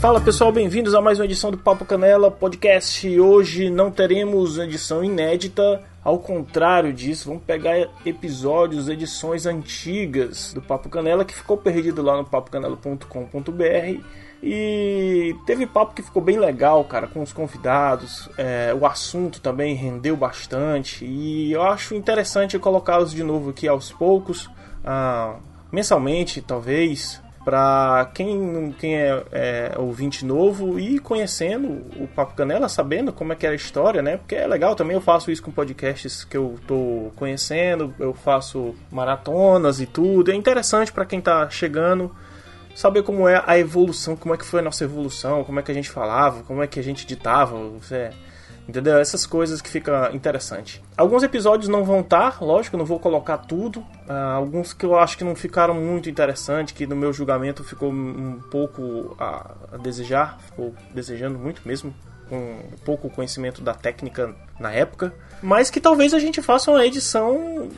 Fala pessoal, bem-vindos a mais uma edição do Papo Canela Podcast. Hoje não teremos edição inédita, ao contrário disso, vamos pegar episódios, edições antigas do Papo Canela que ficou perdido lá no papocanela.com.br e teve papo que ficou bem legal, cara, com os convidados. É, o assunto também rendeu bastante e eu acho interessante colocá-los de novo aqui aos poucos, ah, mensalmente, talvez, para quem, quem é, é, ouvinte novo e conhecendo o Papo Canela, sabendo como é que era a história, né? Porque é legal também, eu faço isso com podcasts que eu tô conhecendo, eu faço maratonas e tudo. É interessante para quem tá chegando saber como é a evolução, como é que foi a nossa evolução, como é que a gente falava, como é que a gente ditava, é, entendeu? Essas coisas que fica interessante. Alguns episódios não vão estar, lógico, não vou colocar tudo. Uh, alguns que eu acho que não ficaram muito interessantes, que no meu julgamento ficou um pouco a, a desejar, ficou desejando muito mesmo, com pouco conhecimento da técnica na época, mas que talvez a gente faça uma edição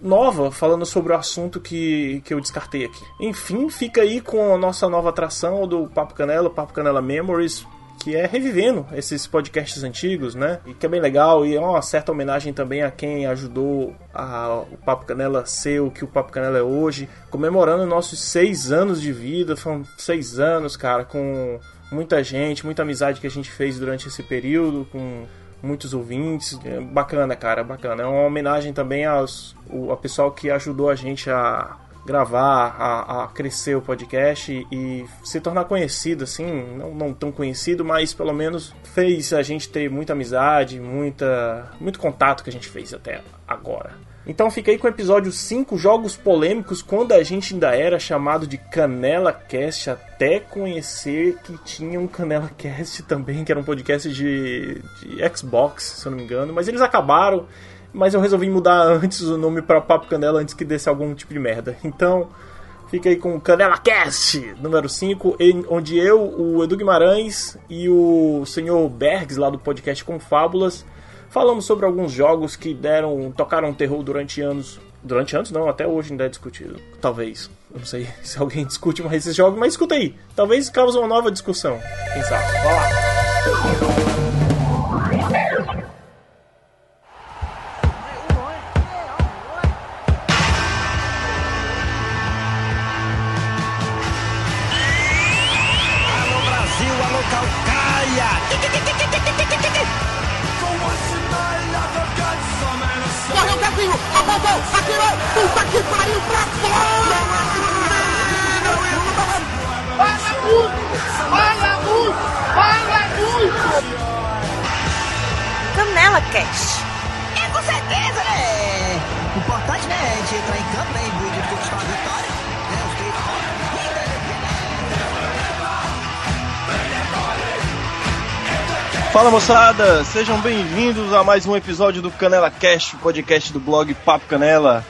nova falando sobre o assunto que, que eu descartei aqui. Enfim, fica aí com a nossa nova atração do Papo Canela, Papo Canela Memories, que é revivendo esses podcasts antigos, né? E que é bem legal e é uma certa homenagem também a quem ajudou a, o Papo Canela ser o que o Papo Canela é hoje, comemorando nossos seis anos de vida, foram seis anos, cara, com muita gente, muita amizade que a gente fez durante esse período, com muitos ouvintes. É bacana, cara, bacana. É uma homenagem também aos o a pessoal que ajudou a gente a gravar, a, a, crescer o podcast e, e se tornar conhecido, assim, não, não, tão conhecido, mas pelo menos fez a gente ter muita amizade, muita, muito contato que a gente fez até agora. Então fiquei com o episódio 5, Jogos Polêmicos, quando a gente ainda era chamado de Canela Cast, até conhecer que tinha um Canela Cast também, que era um podcast de, de Xbox, se eu não me engano, mas eles acabaram, mas eu resolvi mudar antes o nome para Papo Canela antes que desse algum tipo de merda. Então, fiquei com Canela Cast número 5, onde eu, o Edu Guimarães e o senhor Bergs lá do podcast com Fábulas Falamos sobre alguns jogos que deram, tocaram terror durante anos. Durante anos não, até hoje ainda é discutido. Talvez. Não sei se alguém discute mais esses jogos, mas escuta aí. Talvez cause uma nova discussão. Quem sabe? Vai lá. Moçada, sejam bem-vindos a mais um episódio do Canela Cast, podcast do blog Papo Canela.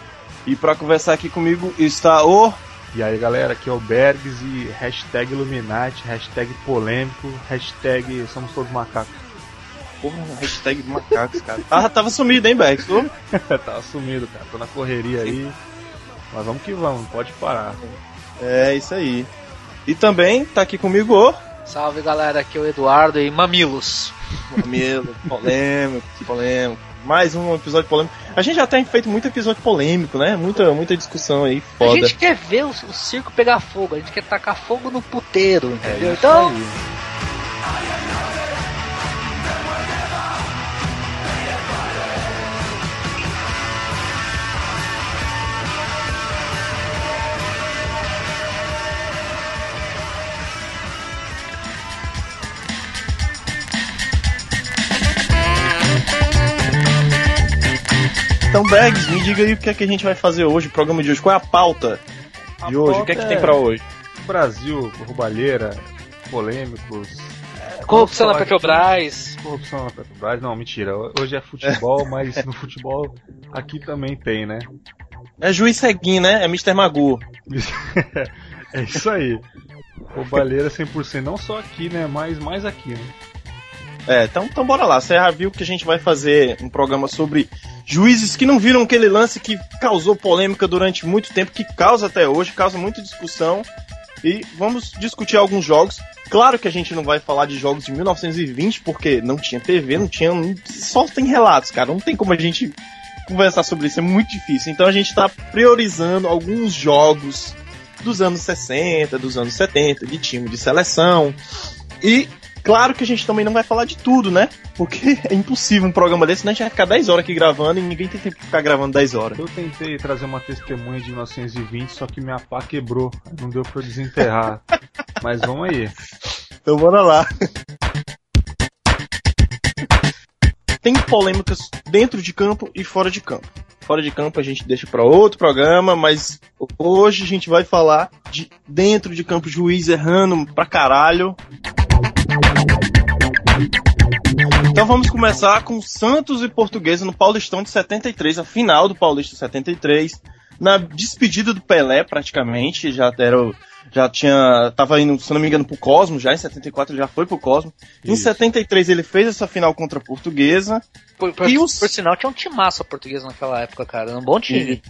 E para conversar aqui comigo está o. E aí galera, aqui é o Bergs e hashtag Illuminati, hashtag polêmico, hashtag somos todos macacos. Porra, hashtag macacos, cara. Ah, tava sumido, hein, Bergs? Tu? tava sumido, cara. Tô na correria aí. Mas vamos que vamos, pode parar. É, isso aí. E também tá aqui comigo o. Salve galera, aqui é o Eduardo e Mamilos. Mamilo, polêmico, polêmico mais um episódio polêmico. A gente já tem feito muito episódio polêmico, né? Muita, muita discussão aí, foda. A gente quer ver o, o circo pegar fogo, a gente quer tacar fogo no puteiro, entendeu? É então. Aí. Então, Bags, me diga aí o que é que a gente vai fazer hoje, o programa de hoje. Qual é a pauta a de hoje? O que é que tem para hoje? Brasil, roubalheira, polêmicos. Corrupção na Petrobras. Corrupção na Petrobras. Não, mentira. Hoje é futebol, mas no futebol aqui também tem, né? É juiz ceguinho, né? É Mr. Magu. é isso aí. Roubalheira 100%, não só aqui, né? Mas mais aqui, né? É, então, então bora lá. Você já viu que a gente vai fazer um programa sobre juízes que não viram aquele lance que causou polêmica durante muito tempo, que causa até hoje, causa muita discussão. E vamos discutir alguns jogos. Claro que a gente não vai falar de jogos de 1920 porque não tinha TV, não tinha. Só tem relatos, cara. Não tem como a gente conversar sobre isso, é muito difícil. Então a gente tá priorizando alguns jogos dos anos 60, dos anos 70, de time de seleção. E claro que a gente também não vai falar de tudo, né? Porque é impossível um programa desse, né? A gente vai ficar 10 horas aqui gravando e ninguém tem tempo de ficar gravando 10 horas. Eu tentei trazer uma testemunha de 1920, só que minha pá quebrou. Não deu pra eu desenterrar. Mas vamos aí. Então bora lá. Tem polêmicas dentro de campo e fora de campo. Fora de campo a gente deixa para outro programa, mas hoje a gente vai falar de dentro de campo, juiz errando pra caralho. Então vamos começar com Santos e Portuguesa no Paulistão de 73, a final do Paulista 73, na despedida do Pelé praticamente, já era o, já tinha. Tava indo, se não me engano, pro Cosmo, já em 74 já foi pro Cosmo. Isso. Em 73 ele fez essa final contra a portuguesa. Por, por, e os... por sinal, tinha um timaço a portuguesa naquela época, cara. Um bom time. E...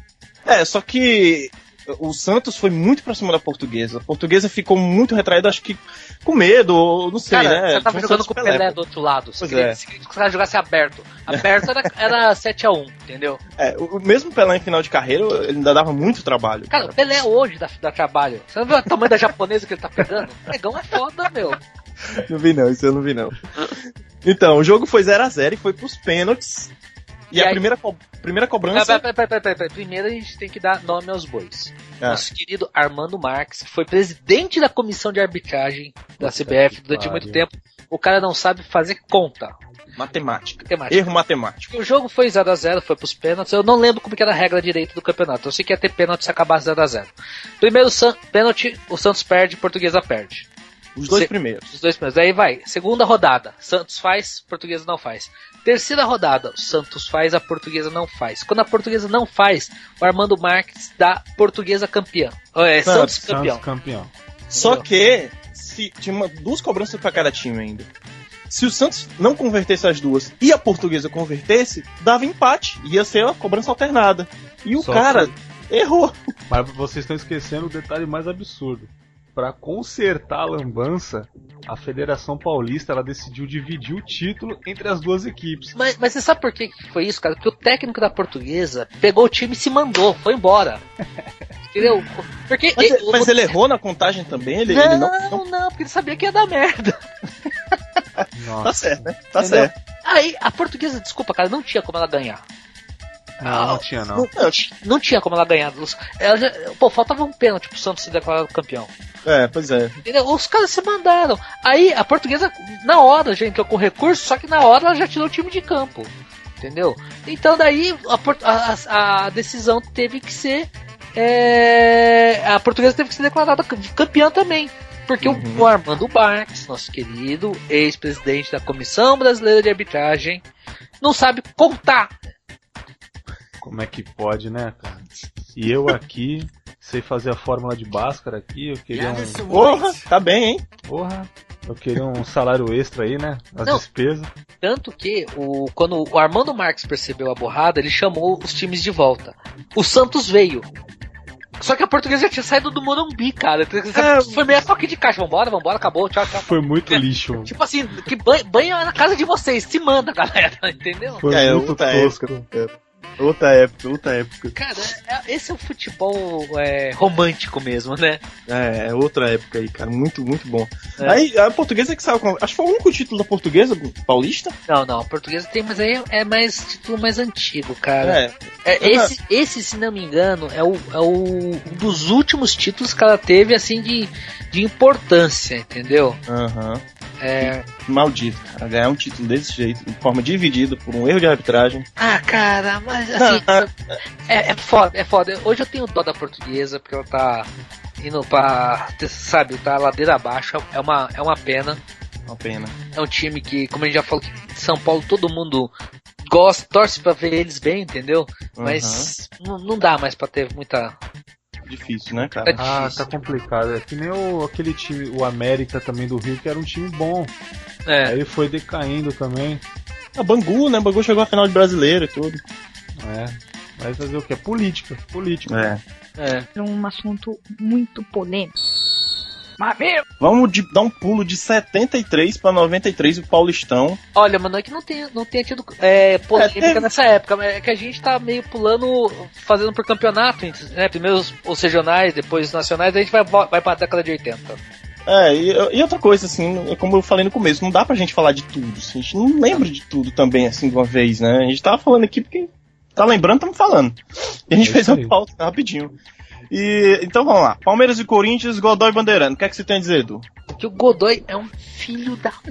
É, só que o Santos foi muito pra cima da portuguesa. A portuguesa ficou muito retraída, acho que com medo, não sei, cara, né? Você tava jogando com o Pelé, do outro lado. Pois queria, é. Se cara jogasse aberto. Aberto era, era 7x1, entendeu? É, o mesmo Pelé em final de carreira, ele ainda dava muito trabalho. Cara, o Pelé hoje dá, dá trabalho. Você não viu o tamanho da japonesa que ele tá pegando? O negão é foda, meu. Não vi não, isso eu não vi não. Então, o jogo foi 0x0 e foi pros pênaltis. E, e a aí... primeira, co primeira cobrança. Pera, pera, pera, Primeiro a gente tem que dar nome aos bois. Ah. Nosso querido Armando Marques, que foi presidente da comissão de arbitragem da Nossa, CBF durante muito tempo. O cara não sabe fazer conta. Matemática. matemática. Erro matemático. O jogo foi 0x0, foi pros pênaltis. Eu não lembro como que era a regra direita do campeonato. Eu sei que ia ter pênalti se acabasse 0x0. Primeiro pênalti, o Santos perde, Portuguesa perde. Os dois Se primeiros. Os dois primeiros. Aí vai. Segunda rodada. Santos faz, Portuguesa não faz. Terceira rodada, o Santos faz, a Portuguesa não faz. Quando a Portuguesa não faz, o Armando Marques dá Portuguesa campeã. É, Santos, Santos campeão. Santos campeão. Só que se tinha uma, duas cobranças para cada time ainda. Se o Santos não convertesse as duas e a Portuguesa convertesse, dava empate. Ia ser uma cobrança alternada. E o Só cara que... errou. Mas vocês estão esquecendo o detalhe mais absurdo para consertar a lambança, a Federação Paulista ela decidiu dividir o título entre as duas equipes. Mas, mas você sabe por que foi isso, cara? Porque o técnico da Portuguesa pegou o time e se mandou, foi embora. Entendeu? Porque mas, ele, mas ele errou na contagem também? Ele, não, ele não, não, não, porque ele sabia que ia dar merda. Nossa. Tá certo, né? Tá Entendeu? certo. Aí, a portuguesa, desculpa, cara, não tinha como ela ganhar. Não, não tinha não. Não, não tinha como ela ganhar. Ela já, pô, faltava um pênalti pro Santos se declarar campeão. É, pois é. Entendeu? Os caras se mandaram. Aí a portuguesa, na hora, já entrou com recurso, só que na hora ela já tirou o time de campo. Entendeu? Então daí a, a, a decisão teve que ser. É, a portuguesa teve que ser declarada campeã também. Porque uhum. o Armando Barques, nosso querido ex-presidente da Comissão Brasileira de Arbitragem, não sabe contar como é que pode, né, cara? E eu aqui, sei fazer a fórmula de Bhaskara aqui, eu queria um. Porra, tá bem, hein? Porra, eu queria um salário extra aí, né? As Não, despesas. Tanto que, o, quando o Armando Marques percebeu a borrada, ele chamou os times de volta. O Santos veio. Só que a portuguesa já tinha saído do Morumbi, cara. É, foi meio toque de caixa. Vambora, vambora, acabou, tchau, tchau. Foi muito é, lixo. Tipo assim, que banho, banho na casa de vocês, se manda, galera, entendeu? Foi é, muito tosco. Época. Outra época, outra época. Cara, é, esse é o futebol é, romântico mesmo, né? É, é outra época aí, cara. Muito, muito bom. É. Aí a portuguesa que saiu com. Acho que foi o único título da portuguesa, paulista? Não, não, a portuguesa tem, mas aí é mais título mais antigo, cara. É. é esse, esse, se não me engano, é o, é o um dos últimos títulos que ela teve, assim, de, de importância, entendeu? Aham. Uhum. É... Maldito, cara. Ganhar um título desse jeito, de forma dividida por um erro de arbitragem. Ah, cara, mas assim. é, é foda, é foda. Hoje eu tenho dó da portuguesa, porque ela tá indo pra. Sabe, tá ladeira abaixo. É uma, é uma pena. Uma pena. É um time que, como a gente já falou, São Paulo todo mundo gosta, torce pra ver eles bem, entendeu? Mas uhum. não dá mais pra ter muita difícil, né, cara? É ah, tá complicado. É que nem o, aquele time, o América também do Rio, que era um time bom. É. Aí foi decaindo também. A Bangu, né? Bangu chegou à final de brasileiro e tudo. É. Vai fazer o que? Política. Política. É. É. É um assunto muito polêmico. Vamos de- dar um pulo de 73 pra 93 o Paulistão. Olha, mano, é que não tem, não tenha tido é, polêmica É, teve- nessa época, mas é que a gente tá meio pulando, fazendo por campeonato, né? Primeiro os, os regionais, depois os nacionais, a gente vai, vai pra década de 80. É, e, e outra coisa, assim, como eu falei no começo, não dá pra gente falar de tudo. assim, a gente não lembra de tudo também, assim, de uma vez, né? A gente tava falando aqui porque tá lembrando, estamos falando. E a gente É fez aí. pauta rapidinho. E, então vamos lá. Palmeiras e Corinthians, Godoy Bandeirante. O que é que você tem a dizer, Edu? Que o Godoy é um filho da.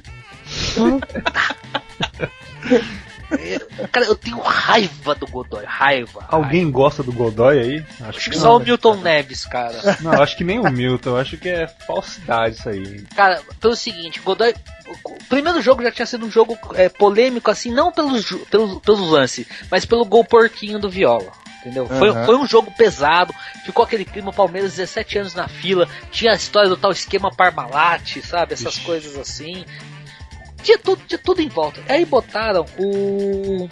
Cara, eu tenho raiva do Godoy, raiva. Alguém gosta do Godoy aí? Acho Acho que que só não. o Milton Neves, cara. Não, acho que nem o Milton. Eu acho que é falsidade isso aí. Cara, pelo seguinte, Godoy. O primeiro jogo já tinha sido um jogo é, polêmico, assim, não pelos, pelos, pelos lances, mas pelo gol porquinho do Viola. Entendeu? Foi, Aham. foi um jogo pesado, ficou aquele clima, o Palmeiras 17 anos na fila, tinha a história do tal esquema Parmalat, sabe? Essas Ixi. coisas assim. Tinha tudo, tinha tudo em volta. Aí botaram o.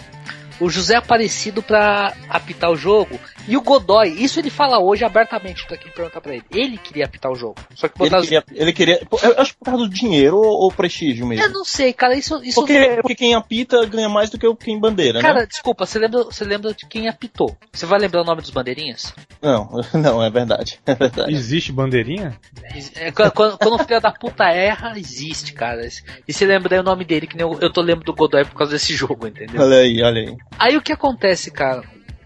O José Aparecido pra apitar o jogo e o Godoy, isso ele fala hoje abertamente, tô aqui perguntar pra ele. Ele queria apitar o jogo. Só que Ele botaram. queria, ele queria. Eu acho que por causa do dinheiro ou, ou prestígio mesmo. Eu não sei, cara, isso. isso Porque, porque quem apita ganha mais do que quem bandeira, Cara, né? desculpa, você lembra, você lembra de quem apitou? Você vai lembrar o nome dos bandeirinhas? Não, não, é verdade. É verdade. Existe bandeirinha? É, quando, quando- o filho da puta erra, existe, cara. E você lembra aí o nome dele, que nem eu, eu tô lembrando do Godoy por causa desse jogo, entendeu? Olha aí, olha aí. Aí o que acontece, cara?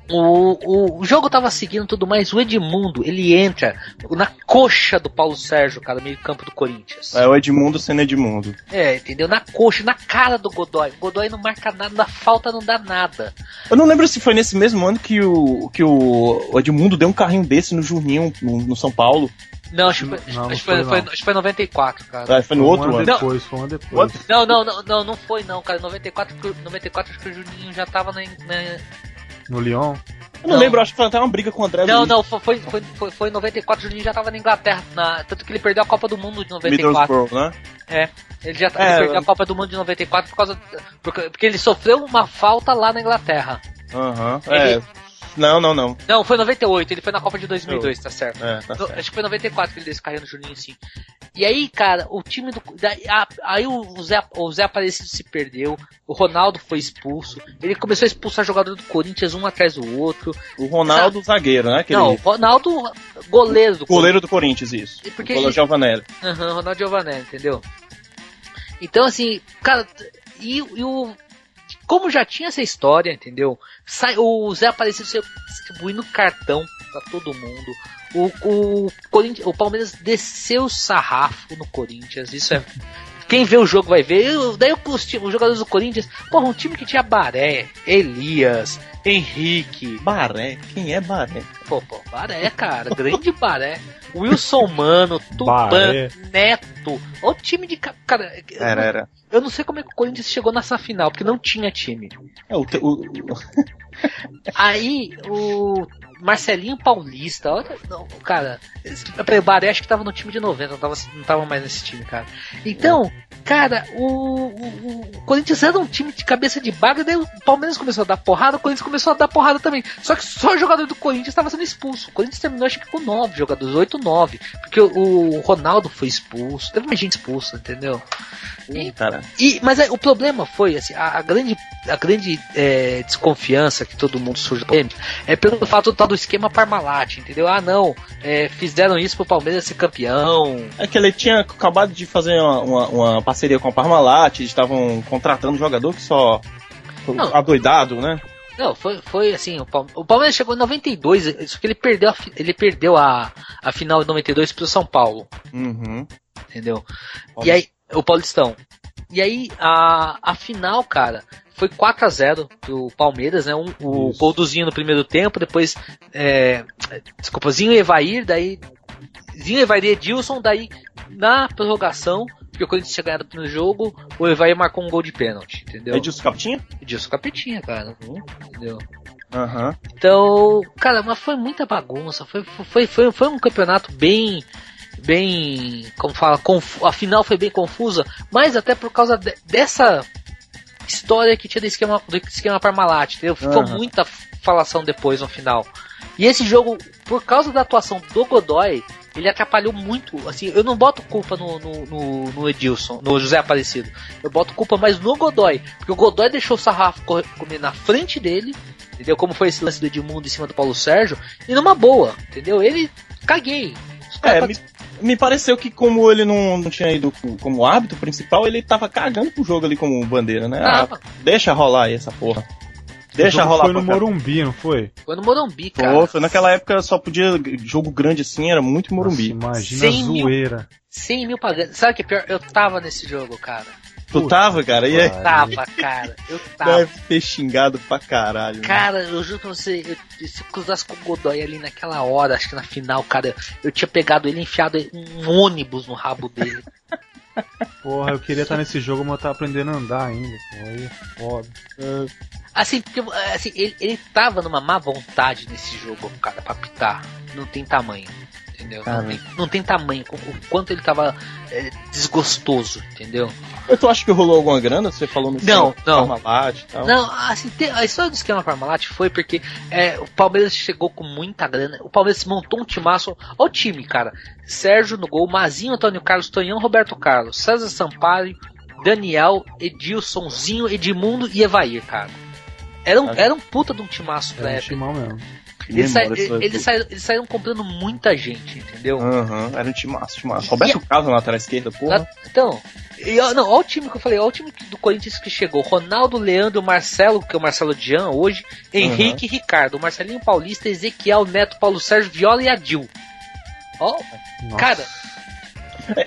O, o, o jogo tava seguindo tudo mais, o Edmundo, ele entra na coxa do Paulo Sérgio, cara, meio campo do Corinthians. É o Edmundo sendo Edmundo. É, entendeu? Na coxa, na cara do Godoy. O Godoy não marca nada, na falta não dá nada. Eu não lembro se foi nesse mesmo ano que o, que o, o Edmundo deu um carrinho desse no Juninho, no, no São Paulo. Não, acho que foi, Não, não acho que foi, foi, foi, não. acho que foi 94, cara. Ah, foi no um outro ano depois, foi um ano depois. Não, não, não, não, não foi não, cara. 94, porque- 94 acho que o Juninho já tava na. na- No Lyon? Eu não, Não. lembro, acho que foi até uma briga com o André Não, Luiz. não, foi, foi, foi, foi em 94, o Juninho já tava na Inglaterra. Na... Tanto que ele perdeu a Copa do Mundo de 94. Middlesbrough, né? É. Ele já É, ele perdeu eu- a Copa do Mundo de 94 por causa. Porque, porque ele sofreu uma falta lá na Inglaterra. Aham. Ele- É. Não, não, não. Não, foi 98, ele foi na Copa de 2002, tá certo. É, tá certo. acho que foi 94 que ele carrinho no Juninho, sim. E aí, cara, o time do. daí, a- aí o Zé, o Zé Aparecido se perdeu, o Ronaldo foi expulso, ele começou a expulsar jogador do Corinthians um atrás do outro. O Ronaldo, zagueiro, né? Aquele Não, o Ronaldo, goleiro do goleiro do Corinthians, isso. E porque o goleiro ele- Giovanelli. Aham, Ronaldo Giovanelli, entendeu? Então, assim, cara, e, e o. Como já tinha essa história, entendeu? O Zé Aparecido saiu distribuindo cartão pra todo mundo. O, o, o Palmeiras desceu o sarrafo no Corinthians. Isso é. Quem vê o jogo vai ver. Eu- daí os, ti- os jogadores do Corinthians. Porra, um time que tinha Baré, Elias, Henrique. Baré. Quem é Baré? Pô, pô, Baré, cara. Grande Baré. Wilson Mano, Tupan, Baré. Neto. Olha o time de. ca- Cara, eu Era, era. eu não sei como é que o Corinthians chegou nessa final, porque não tinha time. É, o, te- o- o- Aí o Marcelinho Paulista, olha, não, cara, Baré acho que tava no time de 90, não tava, não tava mais nesse time, cara. Então, cara, o, o, o Corinthians era um time de cabeça de baga, daí o Palmeiras começou a dar porrada, o Corinthians começou a dar porrada também. Só que só o jogador do Corinthians estava sendo expulso. O Corinthians terminou acho que com 9 jogadores, 8, 9. Porque o, o Ronaldo foi expulso, teve mais gente expulsa, entendeu? E- cara. e, mas aí, o problema foi, assim, a, a grande, a grande é, desconfiança que todo mundo surge é pelo fato do tal do esquema Parmalat, entendeu? Ah, não, é, fizeram isso pro Palmeiras ser campeão. É que ele tinha acabado de fazer uma, uma- uma parceria com a Parmalat, eles estavam contratando um jogador que só. Não. adoidado, né? Não, foi, foi assim, o, Palme- o Palmeiras chegou em 92, só que ele perdeu a, ele perdeu a, a final de 92 pro São Paulo, Uhum. entendeu? E aí, o Paulistão. E aí, a, a final, cara, foi 4 a 0 pro Palmeiras, né? Um, o Isso. gol do Zinho no primeiro tempo, depois, é, desculpa, Zinho e Evair, daí, Zinho, Evair e Edilson, daí, na prorrogação, porque o Corinthians tinha ganhado o primeiro jogo, o Evair marcou um gol de pênalti, entendeu? Edilson Capitinha? Edilson Capetinha, cara, entendeu? Aham. Então, cara, mas foi muita bagunça. Foi, foi, foi, foi um campeonato bem. Bem. Como fala? Confu a final foi bem confusa, mas até por causa de- dessa história que tinha do esquema, do esquema Parmalat, entendeu? Ficou muita falação depois no final. E esse jogo, por causa da atuação do Godoy, ele atrapalhou muito. Assim, eu não boto culpa no, no, no, no Edilson, no José Aparecido. Eu boto culpa mais no Godoy. Porque o Godoy deixou o sarrafo co- comer na frente dele. Entendeu? Como foi esse lance do Edmundo em cima do Paulo Sérgio. E numa boa, entendeu? Ele. Caguei. Os É, me, me pareceu que como ele não, não tinha ido co- como árbitro principal, ele tava cagando pro jogo ali como bandeira, né? Ah, deixa rolar aí essa porra. Deixa rolar Foi no. Morumbi, não foi? foi no Morumbi, cara. Pô, foi naquela época só podia. Jogo grande assim, era muito Morumbi. Nossa, imagina a 100 mil. zoeira. 100 mil pagando. Sabe o que é pior? Eu tava nesse jogo, cara. Tu tava, cara? E aí? Pariu. Tava, cara. Eu tava. Deve ter xingado pra caralho. né? Cara, eu juro pra você, eu, se eu cruzasse com o Godoy ali naquela hora, acho que na final, cara, eu tinha pegado ele e enfiado um ônibus no rabo dele. Porra, eu queria estar nesse jogo, mas eu tava aprendendo a andar ainda. Pô, aí é foda. Assim, porque assim, ele, ele tava numa má vontade nesse jogo, cara, pra pitar. Não tem tamanho. Entendeu? Não Cara. tem, não tem tamanho o o quanto ele tava é, desgostoso, entendeu? Tu acha que rolou alguma grana? Você falou no Não, não. Parmalat e tal. Não, assim, tem- a história do esquema Parmalat foi porque é, o Palmeiras chegou com muita grana. O Palmeiras montou um timaço. Olha o time, cara. Sérgio no gol, Mazinho, Antônio Carlos, Tonhão, Roberto Carlos, César Sampaio, Daniel, Edilsonzinho, Edmundo e Evair, cara. Era um, era um puta de um timaço pra É um época. timão mesmo. Que Eles, sa- eles, saíram, eles saíram comprando muita gente, entendeu? Aham, era um timaço, timaço. Roberto Carlos na lateral esquerda, porra. Na- Então, e, ó, não, olha o time que eu falei, olha o time do Corinthians que chegou. Ronaldo, Leandro, Marcelo, que é o Marcelo Dian hoje, Henrique e Ricardo, Marcelinho Paulista, Ezequiel, Neto, Paulo Sérgio, Viola e Adil. Ó, cara, É, é,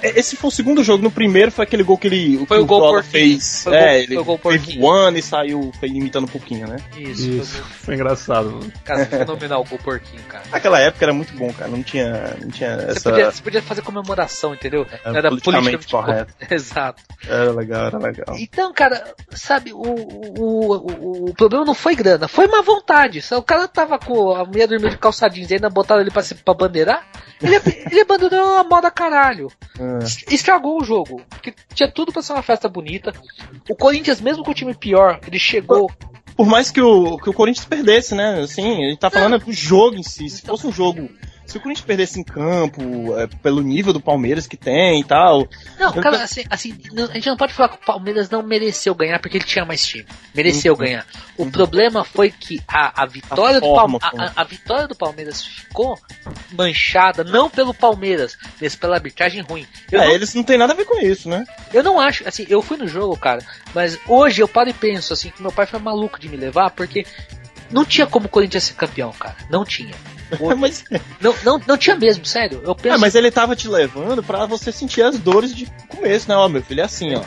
Esse foi o segundo jogo. No primeiro foi aquele gol que ele Foi que o gol porquinho. fez. Foi o gol- é, foi ele o gol fez voando e saiu foi imitando um pouquinho, né? isso, Isso, foi engraçado. mano. Foi, cara, fenomenal o gol porquinho, cara. Naquela época era muito bom, cara. Não tinha, não tinha Você essa. podia, você podia fazer comemoração, entendeu? Não era politicamente correto. Exato. Era legal, era legal. Então, cara, sabe, o, o, o, o problema não foi grana, foi má vontade. O cara tava com a mulher dormindo de calçadinhos e ainda botaram ele pra, pra bandeirar. Ele, ele abandonou a moda caralho. É. Es- Estragou o jogo. Porque tinha tudo pra ser uma festa bonita. O Corinthians, mesmo com o time pior, ele chegou. Por mais que o, que o Corinthians perdesse, né? Assim, gente tá falando do jogo em si. Se fosse um jogo. Se o Corinthians perdesse em campo, é, pelo nível do Palmeiras que tem e tal. Não, cara, assim, assim, a gente não pode falar que o Palmeiras não mereceu ganhar porque ele tinha mais time. Mereceu Uhum. ganhar. O problema foi que a, a vitória A do forma Palmeiras. a- a vitória do Palmeiras ficou manchada não pelo Palmeiras, mas pela arbitragem ruim. Eu, é, não, eles não tem nada a ver com isso, né? eu não acho, assim, eu fui no jogo, cara, mas hoje eu paro e penso, assim, que meu pai foi maluco de me levar, porque não tinha como o Corinthians ser campeão, cara. Não tinha. Mas, Não, não, não tinha mesmo, sério. Eu penso. é, mas ele tava te levando pra você sentir as dores de começo, né? Ó, meu filho, é assim, ó.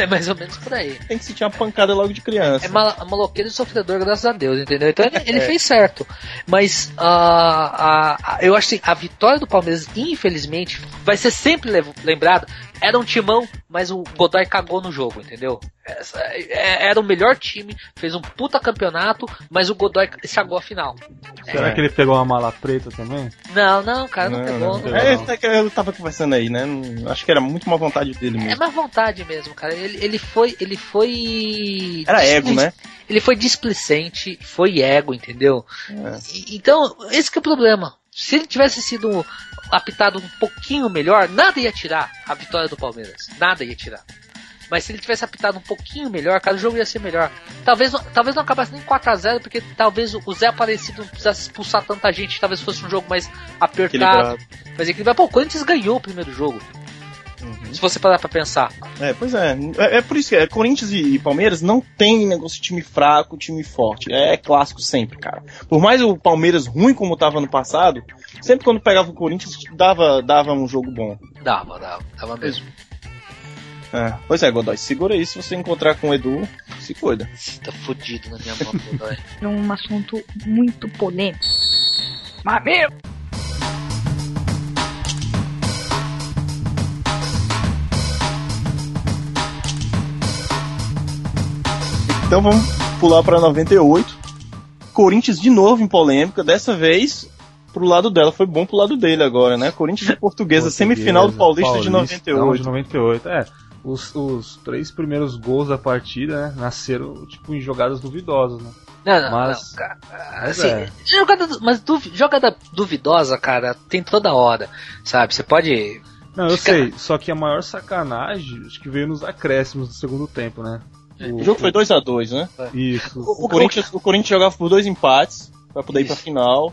É mais ou menos por aí. Tem que sentir uma pancada logo de criança. É mal, maloqueiro e sofredor, graças a Deus, entendeu? Então ele, ele fez certo. Mas ah, a- a- eu acho que a vitória do Palmeiras, infelizmente, vai ser sempre lembrada. Era um timão, mas o Godoy cagou no jogo, entendeu? É- era o melhor time, fez um puta campeonato, mas o Godoy estragou a final. Será É. que ele pegou uma mala preta também? Não, não, cara, não, Não, pegou. não, Não, pegou. É, pegou. até que eu tava conversando aí, né? Não- Acho que era muito má vontade dele É mesmo. má vontade mesmo, cara. Ele, ele foi. Ele foi. Era ego, né? Ele foi displicente, foi ego, entendeu? É. E- Então, esse que é o problema. Se ele tivesse sido apitado um pouquinho melhor, nada ia tirar a vitória do Palmeiras. Nada ia tirar. Mas se ele tivesse apitado um pouquinho melhor, cara, o jogo ia ser melhor. Talvez, não- talvez não acabasse nem 4x0, porque talvez o o Zé Aparecido não precisasse expulsar tanta gente, talvez fosse um jogo mais apertado. Equilibrado. Mas equilibrado. Pô, o Corinthians ganhou o primeiro jogo. Uhum. Se você parar pra pensar. É, pois é. É, é por isso que é, Corinthians e, e Palmeiras não tem negócio de time fraco, time forte. É, clássico sempre, cara. Por mais o Palmeiras ruim como tava no passado, sempre quando pegava o Corinthians dava, dava um jogo bom. Dava, dava, dava mesmo. É, pois é, Godoy, segura aí. Se você encontrar com o Edu, se cuida. Tá fudido na minha mão, Godoy. É um assunto muito polêmico. Mas meu! Então vamos pular pra 98. Corinthians de novo em polêmica, dessa vez pro lado dela. Foi bom pro lado dele agora, né? Corinthians e Portuguesa, semifinal do Paulista, de Paulistão 98. de 98, é. Os, os três primeiros gols da partida, né, nasceram, tipo, em jogadas duvidosas, né? Não, não, Mas- não, cara. Assim, é. jogada, mas duvi- jogada duvidosa, cara, tem toda hora, sabe? Você pode. Não, eu sei, só que a maior sacanagem acho que veio nos acréscimos do segundo tempo, né? O jogo foi 2x2, né? Isso. O, Corinthians, o Corinthians jogava por dois empates pra poder ir pra Isso. final.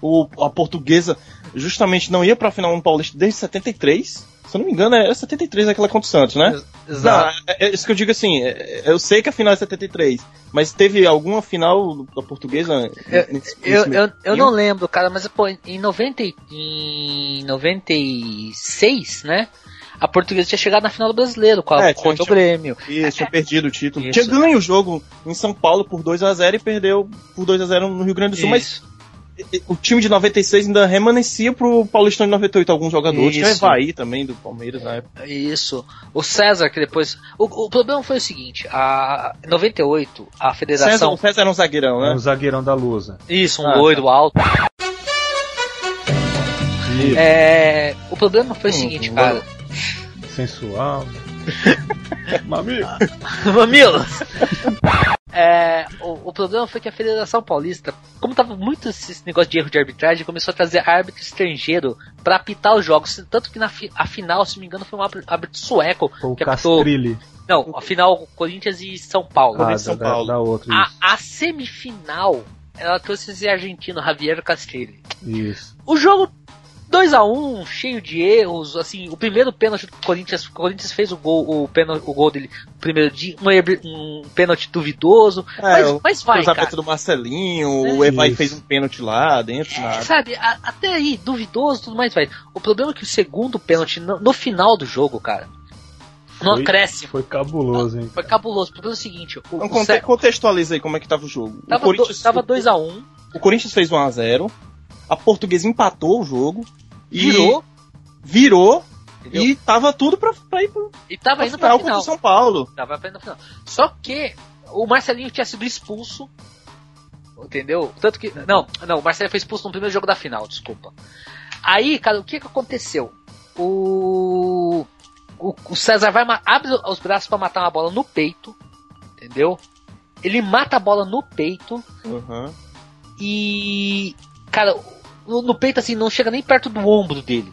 O, a portuguesa justamente não ia pra final no Paulista desde 73. Se eu não me engano, é 73 aquela contra o Santos, né? Exato. Não, é, é isso que eu digo assim, é- eu sei que a final é 73, mas teve alguma final da portuguesa? nesse- Eu, nesse eu, eu meio? não lembro, cara, mas pô, em 90, e- em 96, né? A portuguesa tinha chegado na final do brasileiro com a, É, tinha- contra o tinha- Grêmio. Isso, tinha perdido o título. Isso. Tinha ganho o jogo em São Paulo por 2x0 e perdeu por 2x0 no Rio Grande do Sul, mas Isso. e- o time de 96 ainda remanescia pro Paulistão de 98 alguns jogadores. Tinha o Isso. Evaí também do Palmeiras na época. Isso. O César, que depois. O, o problema foi o seguinte: a em 98, a César, federação. o César era um zagueirão, né? o zagueirão da Lusa. Isso, um Ah, loiro alto. Isso. É, o problema foi o Hum, seguinte, um cara. Sensual. Mamico. Mamilos! É, o, o problema foi que a Federação Paulista, como tava muito esse negócio de erro de arbitragem, começou a trazer árbitro estrangeiro pra apitar os jogos. Tanto que na fi- a final, se não me engano, foi um árbitro, sueco. O que apitou. Castrilli. Não, a final Corinthians e São Paulo. Ah, Corinthians São da, Paulo. da outra, A, a semifinal, ela trouxe esse argentino, Javier Castrilli. Isso. O jogo 2 a 1 cheio de erros, assim, o primeiro pênalti do Corinthians, o Corinthians fez o gol, o, pênalti, o gol dele no primeiro dia, um, um pênalti duvidoso, mas, o mas vai, cruzamento cara. do Marcelinho, o É. Evaí Isso. fez um pênalti lá dentro. na- Sabe, a- até aí, duvidoso, tudo mais vai. O problema é que o segundo pênalti, no, no final do jogo, cara, no Foi- acréscimo, Foi cabuloso, hein? foi cabuloso. O problema é o seguinte, o, Então o contextualiza aí como é que tava o jogo. tava, o Corinthians, 2x1, o Corinthians fez 1x0, a Portuguesa empatou o jogo, virou, virou entendeu? e tava tudo pra, pra ir pro E tava pra indo pra final contra final. o São Paulo. Tava pra ir na final. Só que o Marcelinho tinha sido expulso. Entendeu? Tanto que. Não, não, o Marcelinho foi expulso no primeiro jogo da final, desculpa. Aí, cara, o que que aconteceu? O. O, o César vai abre os braços pra matar uma bola no peito. Entendeu? Ele mata a bola no peito Uhum. e. Cara, no, peito assim, não chega nem perto do ombro dele.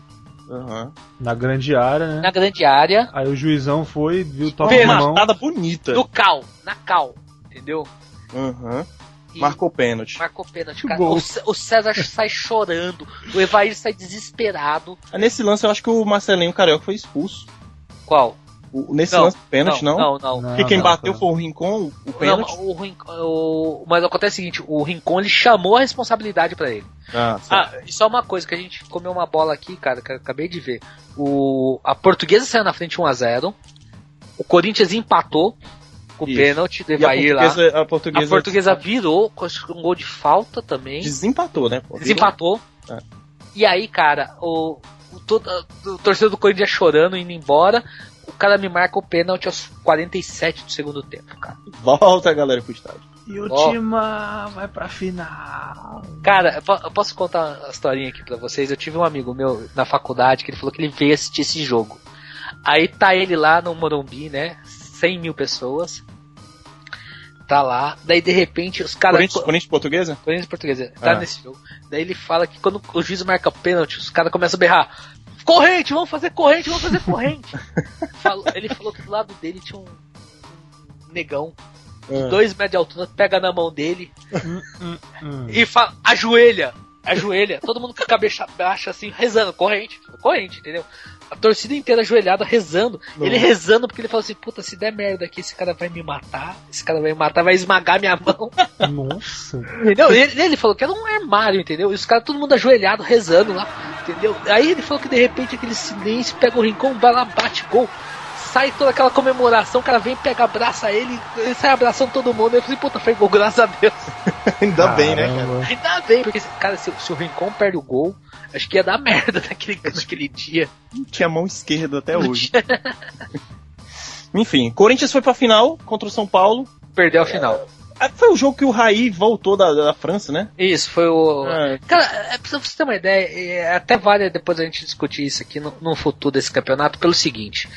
Uhum. Na grande área, né? Na grande área. Aí o juizão foi, viu o toque Uma de mão. matada bonita. No cal. Na cal. Entendeu? Uhum. E- Marcou pênalti. Marcou pênalti, cara. O, o César sai chorando, o Evair sai desesperado. Nesse lance eu acho que o Marcelinho Carioca foi expulso. Qual? O- nesse Não, lance pênalti não? Não, não. Não, Porque quem não, bateu foi- o Rincon, o Não, pênalti. o, Rin- o- mas acontece o seguinte, o Rincon ele chamou a responsabilidade pra ele. Ah. Ah, e só uma coisa que a gente comeu uma bola aqui, cara, que eu acabei de ver. O a Portuguesa saiu na frente 1 a 0. O Corinthians empatou com o pênalti do a Evair lá. portuguesa, a portuguesa, A portuguesa virou com um gol de falta também. desempatou, né? pô? Desempatou. É. E aí, cara, o, o, todo, o torcedor do Corinthians chorando, indo embora. O cara me marca o pênalti aos 47 do segundo tempo, cara. Volta, galera, pro estádio. E o Ó. Timão vai pra final. Cara, eu po- eu posso contar uma historinha aqui pra vocês? Eu tive um amigo meu na faculdade que ele falou que ele veio assistir esse jogo. Aí tá ele lá no Morumbi, né? 100 mil pessoas. Tá lá. Daí de repente os caras. Corinthians, Corinthians portuguesa? Corinthians Portuguesa, tá Ah. nesse jogo. Daí ele fala que quando o juiz marca pênalti, os caras começam a berrar: Corrente, vamos fazer corrente, vamos fazer corrente. Falou- ele falou que do lado dele tinha um, um negão, Ah. dois metros de altura, pega na mão dele Hum. e fala: ajoelha, ajoelha. Todo mundo com a cabeça baixa assim, rezando, corrente, corrente, entendeu? A torcida inteira ajoelhada, rezando. Ele rezando porque ele falou assim: puta, se der merda aqui, esse cara vai me matar, esse cara vai me matar, vai esmagar minha mão. Nossa. Entendeu? Ele, ele falou que era um armário, entendeu? E os caras, todo mundo ajoelhado, rezando lá, entendeu? Aí ele falou que de repente aquele silêncio pega o rincão, vai lá, bate gol. Sai toda aquela comemoração, o cara vem, pega, abraça ele, ele sai abraçando todo mundo. Eu falei, puta, foi gol, graças a Deus. Ainda bem, né, cara? Caramba. Ainda bem, porque, cara, se, se o Rincon perde o gol, acho que ia dar merda naquele, naquele dia. Não tinha mão esquerda até hoje. Enfim, Corinthians foi pra final contra o São Paulo. Perdeu a final. Ah, Foi o jogo que o Raí voltou da, da França, né? Isso, foi o. É. Cara, é, pra você ter uma ideia, é, até vale depois a gente discutir isso aqui no, no futuro desse campeonato, pelo seguinte: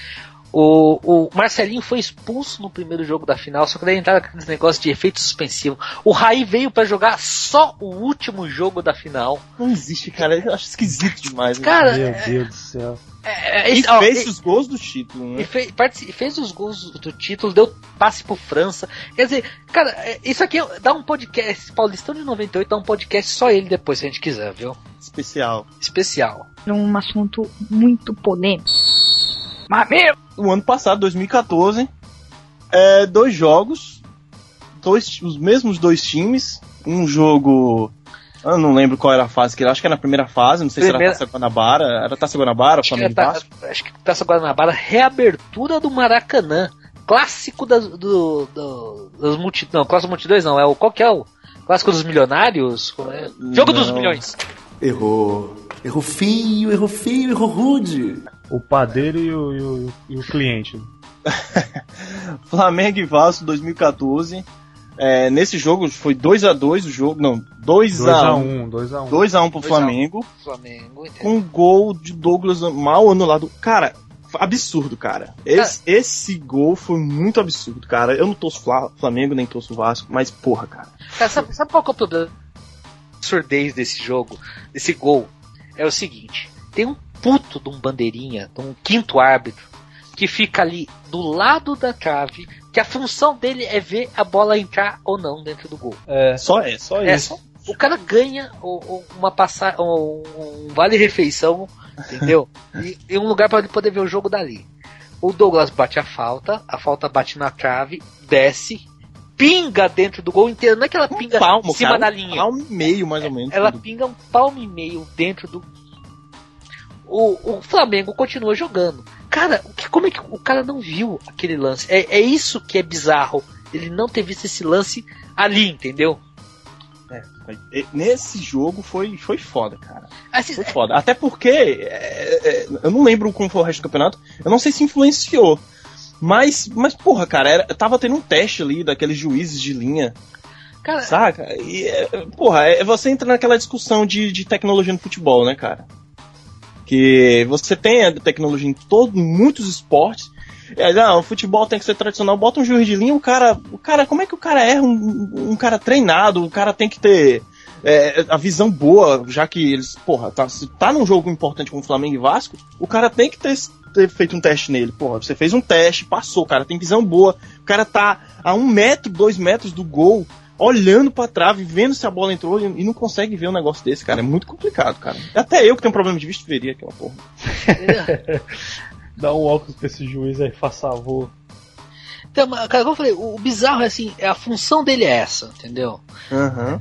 O, o Marcelinho foi expulso no primeiro jogo da final, só que daí entraram aqueles negócios de efeito suspensivo. O Raí veio pra jogar só o último jogo da final. Não existe, cara. Eu acho esquisito demais. né? Cara, Meu é, Deus do céu. é, é, E ó, fez e- os gols do título, e né? fez, fez os gols do título, deu passe pro França. Quer dizer, cara, é, isso aqui dá um podcast. esse Paulistão de 98 dá um podcast só ele depois, se a gente quiser, viu? Especial. Especial. Um assunto muito polêmico. Meu, O ano passado, 2014, é, dois jogos, dois, os mesmos dois times, um jogo. Eu não lembro qual era a fase que era, acho que era na primeira fase, não sei Primeira- se era Taça Guanabara, era Taça Guanabara, Acho que, Flamengo Vasco. acho que Taça Guanabara, reabertura do Maracanã. Clássico das, do, do, das multi, não, clássico multidões não, é o, qual que é o? Clássico dos milionários? É? Jogo dos Não. milhões. Errou. Errou feio, errou feio, errou rude. O padeiro e o, e o- e o cliente. Flamengo e Vasco 2014. É, nesse jogo foi 2 a 2 o jogo, não, 2 a 1. 2x1, 2x1. 2 a 1 pro 2 a 1. Flamengo, Flamengo, com um gol de Douglas mal anulado. Cara, absurdo, cara. Esse, esse gol foi muito absurdo, cara. Eu não torço Fla- Flamengo, nem torço Vasco, mas porra, cara. Cara, sabe, sabe qual que é o problema? Surdez desse jogo, desse gol. É o seguinte: tem um puto de um bandeirinha, de um quinto árbitro, que fica ali do lado da trave, que a função dele é ver a bola entrar ou não dentro do gol. É, Só é, só É, isso. o cara ganha uma passagem, um vale refeição, entendeu? e, e um lugar para ele poder ver o jogo dali. O Douglas bate a falta, a falta bate na trave, desce, pinga dentro do gol inteiro, não é que ela pinga palmo, em cima cara, da um linha. palmo e meio, mais ou menos. Ela tudo. pinga um palmo e meio dentro do. O, o Flamengo continua jogando. Cara, como é que o cara não viu aquele lance? É, é isso que é bizarro. Ele não ter visto esse lance ali, entendeu? E- Nesse jogo foi, foi foda, cara. Assim, Foi foda. Até porque, é, é, eu não lembro como foi o resto do campeonato, eu não sei se influenciou. Mas, mas porra, cara, era, tava tendo um teste ali daqueles juízes de linha, cara, saca? E, é, porra, é, você entra naquela discussão de, de tecnologia no futebol, né, cara? Que você tem a tecnologia em todo, em muitos esportes. É, não, o futebol tem que ser tradicional. Bota um juiz de linha, o cara. O cara, como é que o cara é um, um cara treinado? O cara tem que ter é, a visão boa, já que eles, porra, tá, se tá num jogo importante como Flamengo e Vasco, o cara tem que ter, ter feito um teste nele. Porra, você fez um teste, passou, o cara tem visão boa, o cara tá a um metro, dois metros do gol, olhando pra trave, vendo se a bola entrou e e não consegue ver um negócio desse, cara. É muito complicado, cara. Até eu que tenho um problema de vista veria aquela porra. Dá um óculos pra esse juiz aí, faz favor. Então, cara, como eu falei, o, bizarro é assim, é a função dele é essa, entendeu? Aham.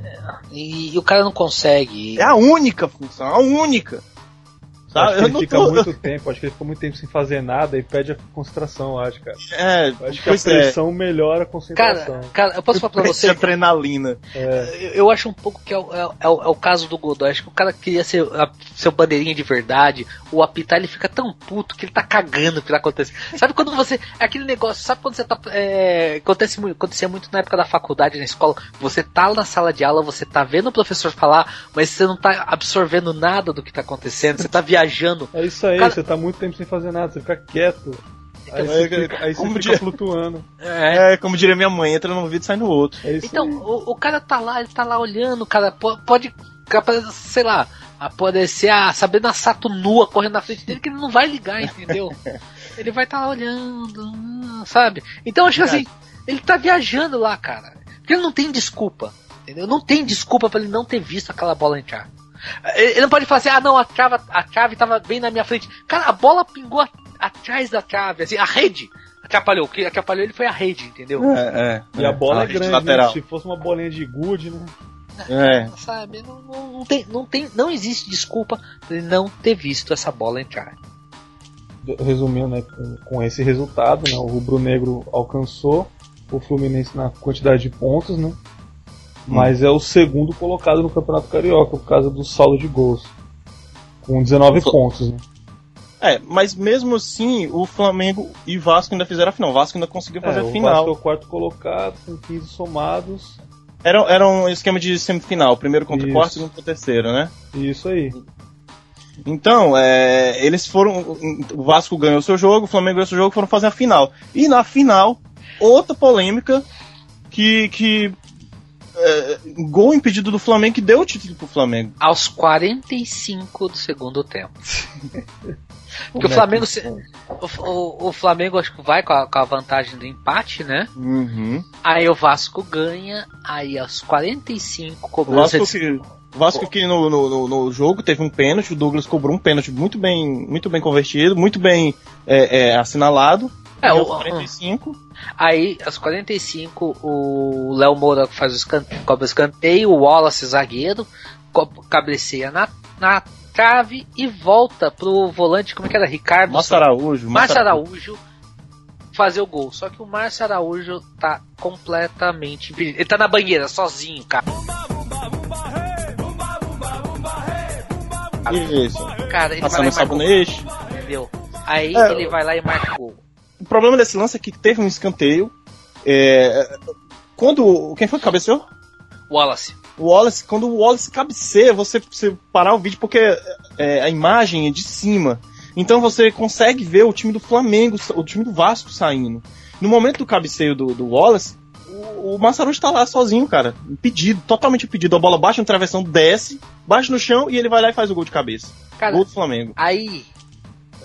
E, e o cara não consegue. É a única função, a única. Acho Sabe? que Eu ele não fica tô. muito tempo, acho que ele fica muito tempo sem fazer nada e perde a concentração, acho, cara. É, Eu acho que a é. pressão melhora a concentração. Cara, cara, eu posso falar pra você. adrenalina. É, Eu, eu acho um pouco que é, o- é o- é o, é o caso do Godoy. Acho que o cara queria ser a, seu bandeirinha de verdade. O apitar ele fica tão puto que ele tá cagando o que tá acontecendo. Sabe quando você. É aquele negócio, sabe quando você tá. É, acontece, muito- acontecia muito na época da faculdade, na escola. Você tá na sala de aula, você tá vendo o professor falar, mas você não tá absorvendo nada do que tá acontecendo. Você tá viajando. É isso aí, Cara- você tá muito tempo sem fazer nada, você fica quieto. Aí É, você fica, aí você como fica diria- flutuando. É. É, como diria minha mãe, entra num vídeo e sai no outro. É isso Então, o, o cara tá lá, ele tá lá olhando, cara, po- pode, capaz, sei lá, aparecer a Sabrina Sato nua correndo na frente dele que ele não vai ligar, entendeu? ele vai estar tá olhando, ah, sabe? Então, acho que assim, ele tá viajando lá, cara. Porque ele não tem desculpa, entendeu? Não tem desculpa pra ele não ter visto aquela bola entrar. Ele não pode falar assim, ah não, a trave, a trave tava bem na minha frente. Cara, a bola pingou a- atrás da trave, assim, a rede atrapalhou. O que atrapalhou ele foi a rede, entendeu? É, é. E a bola é rede grande, lateral. né? Se fosse uma bolinha de gude, né? É. sabe? Não, não, não tem, não tem, não existe desculpa pra ele não ter visto essa bola entrar. Resumindo, né, com, com esse resultado, né, o Rubro Negro alcançou o Fluminense na quantidade de pontos, né? Mas é o segundo colocado no Campeonato Carioca por causa do saldo de gols. Com 19 Fla- pontos, né? É, mas mesmo assim, o Flamengo e Vasco ainda fizeram a final. O Vasco ainda conseguiu fazer É, a o final. Vasco é o quarto colocado, com 15 somados. Era, era um esquema de semifinal, primeiro contra o Isso. quarto segundo contra o terceiro, né? Isso aí. Então, é, eles foram. O Vasco ganhou seu jogo, o Flamengo ganhou seu jogo, foram fazer a final. E na final, outra polêmica que. que é, gol impedido do Flamengo que deu o título pro Flamengo. Aos 45 do segundo tempo. Porque o é Flamengo. o, o- o Flamengo acho que vai com a, com a vantagem do empate, né? Uhum. Aí o Vasco ganha, aí aos 45 O cobrança Vasco, que, o Vasco que no, no, no- no jogo teve um pênalti, o Douglas cobrou um pênalti muito bem, muito bem convertido, muito bem é, é, assinalado. É, E o- aos 45. Aí, aos 45, o Léo Moura faz o escanteio, cobra o escanteio, o Wallace, zagueiro, cabeceia na, na trave e volta pro volante, como é que era? Ricardo Márcio Araújo. Márcio Araújo fazer o gol. Só que o Márcio Araújo tá completamente impedido. Ele tá na banheira, sozinho, cara. Isso. Cara, ele vai Passando lá e gol, entendeu? Aí É, ele vai lá e marca o gol. O problema desse lance é que teve um escanteio. é, quando. Quem foi que cabeceou? Wallace. O Wallace, quando o Wallace cabeceia, você precisa parar o vídeo porque é, a imagem é de cima. Então você consegue ver o time do Flamengo, o time do Vasco saindo. No momento do cabeceio do, do Wallace, o, o Massarujo tá lá sozinho, cara. Impedido, totalmente impedido. A bola baixa no travessão, desce, baixa no chão e ele vai lá e faz o gol de cabeça. Cara, Gol do Flamengo. Aí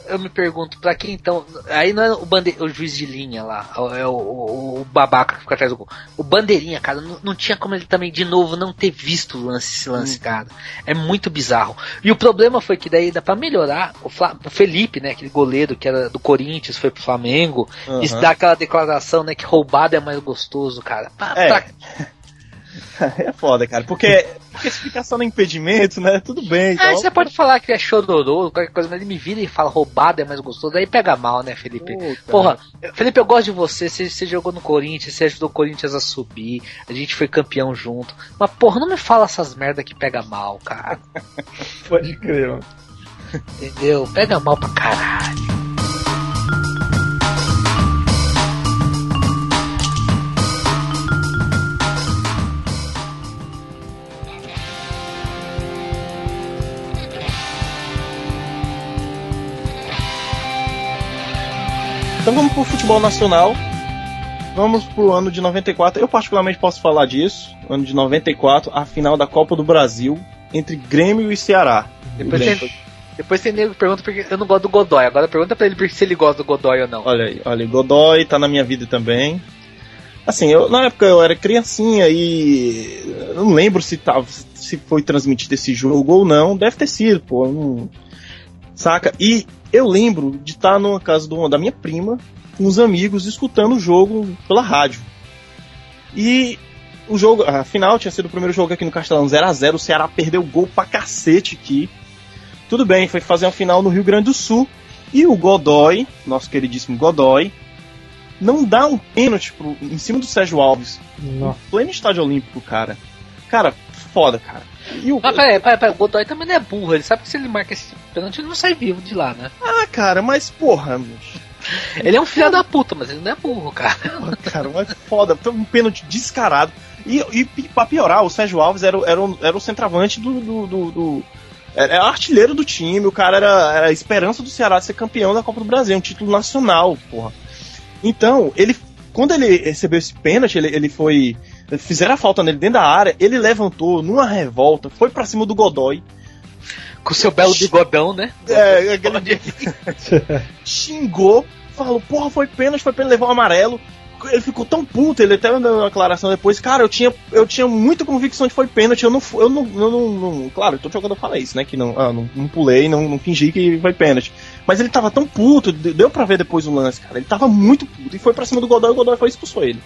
eu me pergunto, pra quem então. Aí não é o, bande... o juiz de linha lá, é o, o- o babaca que fica atrás do gol. O bandeirinha, cara, não, não tinha como ele também, de novo, não ter visto o lance, esse lance, cara. É muito bizarro. E o problema foi que daí dá pra melhorar. O, Fla- o Felipe, né, aquele goleiro que era do Corinthians, foi pro Flamengo. Aham. Isso dá aquela declaração, né, que roubado é mais gostoso, cara. Pra- É. pra- É foda, cara. Porque, porque se ficar só no impedimento, né? Tudo bem. Ah, Então, você pode falar que é chororô, qualquer coisa, mas ele me vira e fala roubado é mais gostoso, aí pega mal, né, Felipe? Cara. Porra, Felipe, eu gosto de você, você, você jogou no Corinthians, você ajudou o Corinthians a subir, a gente foi campeão junto. Mas porra, não me fala essas merda que pega mal, cara. Pode crer, mano. Entendeu? Pega mal pra caralho. Então vamos pro futebol nacional. Vamos pro ano de 94. Eu particularmente posso falar disso. Ano de 94, a final da Copa do Brasil entre Grêmio e Ceará. Depois tem, depois tem nego pergunta porque eu não gosto do Godoy. Agora pergunta pra ele se ele gosta do Godoy ou não. Olha aí, olha, Godoy tá na minha vida também. Assim, eu, na época eu era criancinha e eu não lembro se, tava, se foi transmitido esse jogo ou não. Deve ter sido, pô. eu não- Saca? E eu lembro de estar numa casa do- da minha prima, com os amigos, escutando o jogo pela rádio. E o jogo, a final tinha sido o primeiro jogo aqui no Castelão 0x0. O Ceará perdeu gol pra cacete aqui. Tudo bem, foi fazer uma final no Rio Grande do Sul. E o Godoy, nosso queridíssimo Godoy, não dá um pênalti pro, em cima do Sérgio Alves. Não. Pleno estádio olímpico, cara. Cara, foda, cara. E o, Mas peraí, peraí, peraí, o Godoy também não é burro, ele sabe que se ele marca esse pênalti ele não sai vivo de lá, né? ah, cara, mas porra, Ele é um filho da puta, mas ele não é burro, cara. cara, mas foda. Foi um pênalti descarado. E, e pra piorar, o Sérgio Alves era, o- era, era o centroavante do. do, do- do- era artilheiro do time, o cara era, era a esperança do Ceará ser campeão da Copa do Brasil, um título nacional, porra. Então, ele. Quando ele recebeu esse pênalti, ele, ele foi. Fizeram a falta nele dentro da área, ele levantou numa revolta, foi pra cima do Godoy. Com seu belo bigodão, né? É, aquele xingou, falou, porra, foi pênalti, foi pênalti, levou um amarelo. Ele ficou tão puto, ele até deu uma declaração depois, cara, eu tinha, eu tinha muita convicção de que foi pênalti, eu não, eu não, eu não, não- claro, todo jogador fala isso, né, que não, ah, não, não pulei, não, não fingi que foi pênalti. Mas ele tava tão puto, de- deu pra ver depois o lance, cara, ele tava muito puto, e foi pra cima do Godoy, e o Godoy foi expulsou ele.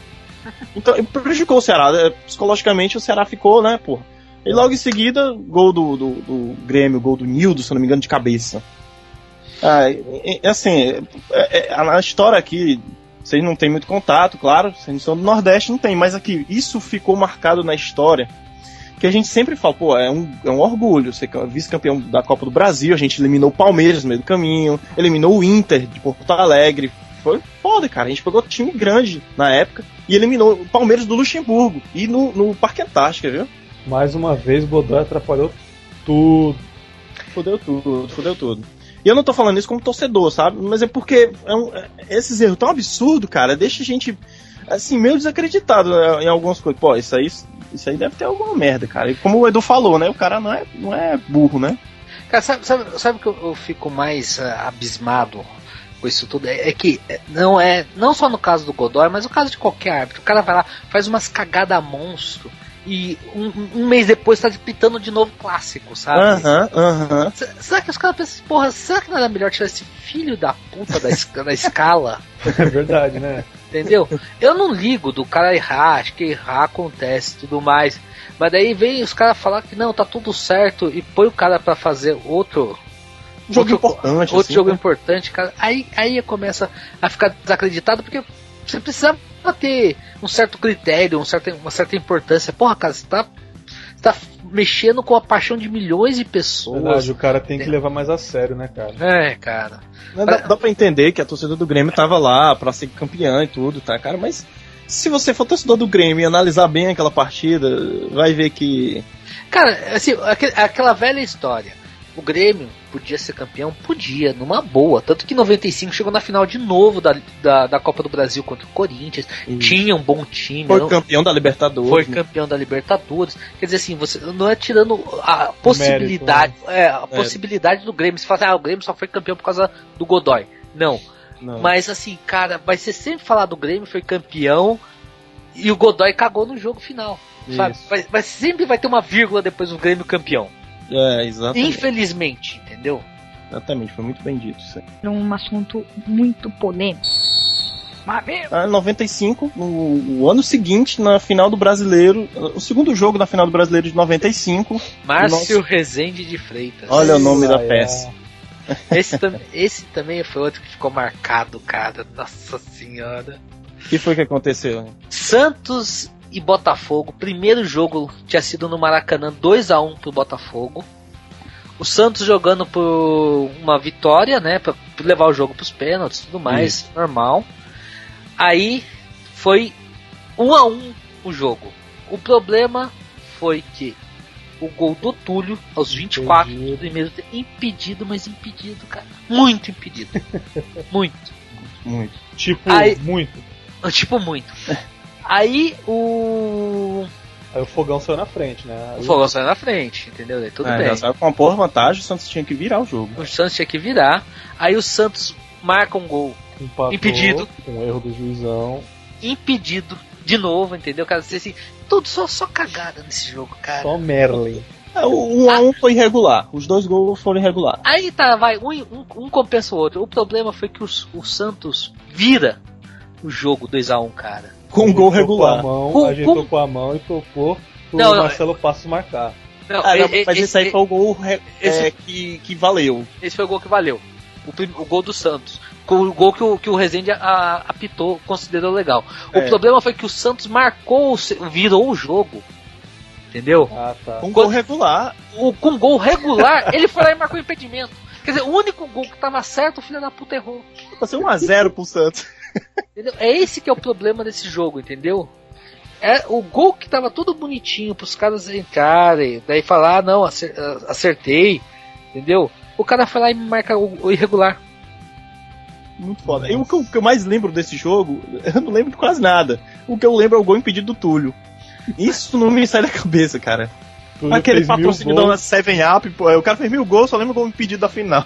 Então, prejudicou o Ceará, né, psicologicamente o Ceará ficou, né, porra. E logo em seguida, gol do, do, do Grêmio, gol do Nildo, se não me engano, de cabeça. Ah, é, é assim, é, a história aqui, vocês não têm muito contato, claro, vocês não são do Nordeste, não tem, mas aqui, isso ficou marcado na história, que a gente sempre fala, pô, é um, é um orgulho ser ca- vice-campeão da Copa do Brasil, a gente eliminou o Palmeiras no meio do caminho, eliminou o Inter de Porto Alegre, foi foda, cara, a gente pegou time grande na época e eliminou o Palmeiras do Luxemburgo, e no, no Parque Antártica, viu? Mais uma vez, Godoy atrapalhou tudo. Fudeu tudo, fudeu tudo. E eu não tô falando isso como torcedor, sabe? Mas é porque é um- é- esses erros tão absurdos, cara, deixa a gente, assim, meio desacreditado né, em algumas coisas. Pô, isso aí, isso aí deve ter alguma merda, cara. E como o Edu falou, né? O cara não é, não é burro, né? Cara, sabe, sabe, sabe que eu, eu fico mais ah, abismado com isso tudo? É, é que é, não é. Não só no caso do Godoy, mas no caso de qualquer árbitro. O cara vai lá, faz umas cagadas monstro. E um, um- mês depois tá pitando de novo clássico, sabe? Aham, aham. Se- Será que os caras pensam, porra, será que não era melhor tirar esse filho da puta da, da escala? É verdade, né? Entendeu? Eu não ligo do cara errar, acho que errar acontece e tudo mais. Mas daí vem os caras falar que não, tá tudo certo e põe o cara pra fazer outro. Jogo outro, importante, Outro assim, jogo né? importante, cara. Aí, aí começa a ficar desacreditado porque você precisava ter um certo critério, um certo, uma certa importância. Porra, cara, você tá, você tá mexendo com a paixão de milhões de pessoas. Verdade, o cara tem que levar mais a sério, né, cara? É, cara. Dá, dá pra entender que a torcida do Grêmio tava lá pra ser campeã e tudo, tá, cara? Mas se você for torcedor do Grêmio e analisar bem aquela partida, vai ver que. Cara, assim, aque- aquela velha história. O Grêmio podia ser campeão? Podia, numa boa. Tanto que em 95 chegou na final de novo da, da, da Copa do Brasil contra o Corinthians. Tinha um bom time. Foi não- campeão da Libertadores. foi né? campeão da Libertadores. Quer dizer assim, você não é tirando a possibilidade, é, a possibilidade do Grêmio. Você fala assim, ah, o Grêmio só foi campeão por causa do Godoy. Não. Não. Mas assim, cara, vai ser sempre falar do Grêmio foi campeão e o Godoy cagou no jogo final. Sabe? Isso. Vai, vai- sempre vai ter uma vírgula depois do Grêmio campeão. É, exatamente. Infelizmente, entendeu? Exatamente, foi muito bem dito isso aí. Era um assunto muito polêmico. Ah, 95, no, no ano seguinte, na final do Brasileiro, o segundo jogo da final do Brasileiro de 95. Márcio Nossa. Rezende de Freitas. Olha o nome da peça. Esse, tam- esse também foi outro que ficou marcado, cara. Nossa senhora. O que foi que aconteceu? Santos e Botafogo. Primeiro jogo tinha sido no Maracanã 2 a 1 pro Botafogo. O Santos jogando por uma vitória, né, Pra levar o jogo pros pênaltis, e tudo mais, normal. Aí foi 1 a 1 o jogo. O problema foi que o gol do Túlio aos 24 do primeiro tempo, impedido, mas impedido, cara. Muito impedido. Muito. Muito. Tipo, Aí- muito. Tipo muito. Aí o Aí o fogão saiu na frente, né? Aí O Fogão saiu na frente, entendeu? Daí tudo É, bem. já saiu com uma porra vantagem, o Santos tinha que virar o jogo. O Santos tinha que virar. Aí o Santos marca um gol empatou impedido. Com o erro do juizão. impedido de novo, entendeu? Cara, assim, tudo só, só cagada nesse jogo, cara. Só Merlin. É, o 1 a 1 foi irregular. Os dois gols foram irregular. Aí tá, vai, um, um, um compensa o outro. O problema foi que os- o Santos vira o jogo 2x1, cara. Com um gol regular. Com a mão, Com- ajeitou com- com a mão e tocou pro Não, não, Marcelo Passos marcar. Não, Ah, não, mas esse aí foi o gol re- esse- é, que, que valeu. Esse foi o gol que valeu. O, o gol do Santos. Com O gol que o, que o Rezende a- apitou, considerou legal. O É. problema foi que o Santos marcou, virou o jogo. Entendeu? Ah, tá. Com um gol regular. O, com gol regular, ele foi lá e marcou o impedimento. Quer dizer, o único gol que tava certo, o filho da puta errou. Vai ser 1 a 0 pro Santos. Entendeu? É esse que é o problema desse jogo, entendeu? É o gol que tava tudo bonitinho pros caras entrarem, daí falar, ah, não, acer- acertei, entendeu? O cara foi lá e marca o, irregular. Muito foda. E o que, eu, o que eu mais lembro desse jogo, eu não lembro de quase nada. O que eu lembro é o gol impedido do Túlio. Isso não me sai da cabeça, cara. Aquele patrocínio da gols, 7 Up, pô, o cara fez mil gols, só lembro o gol impedido da final.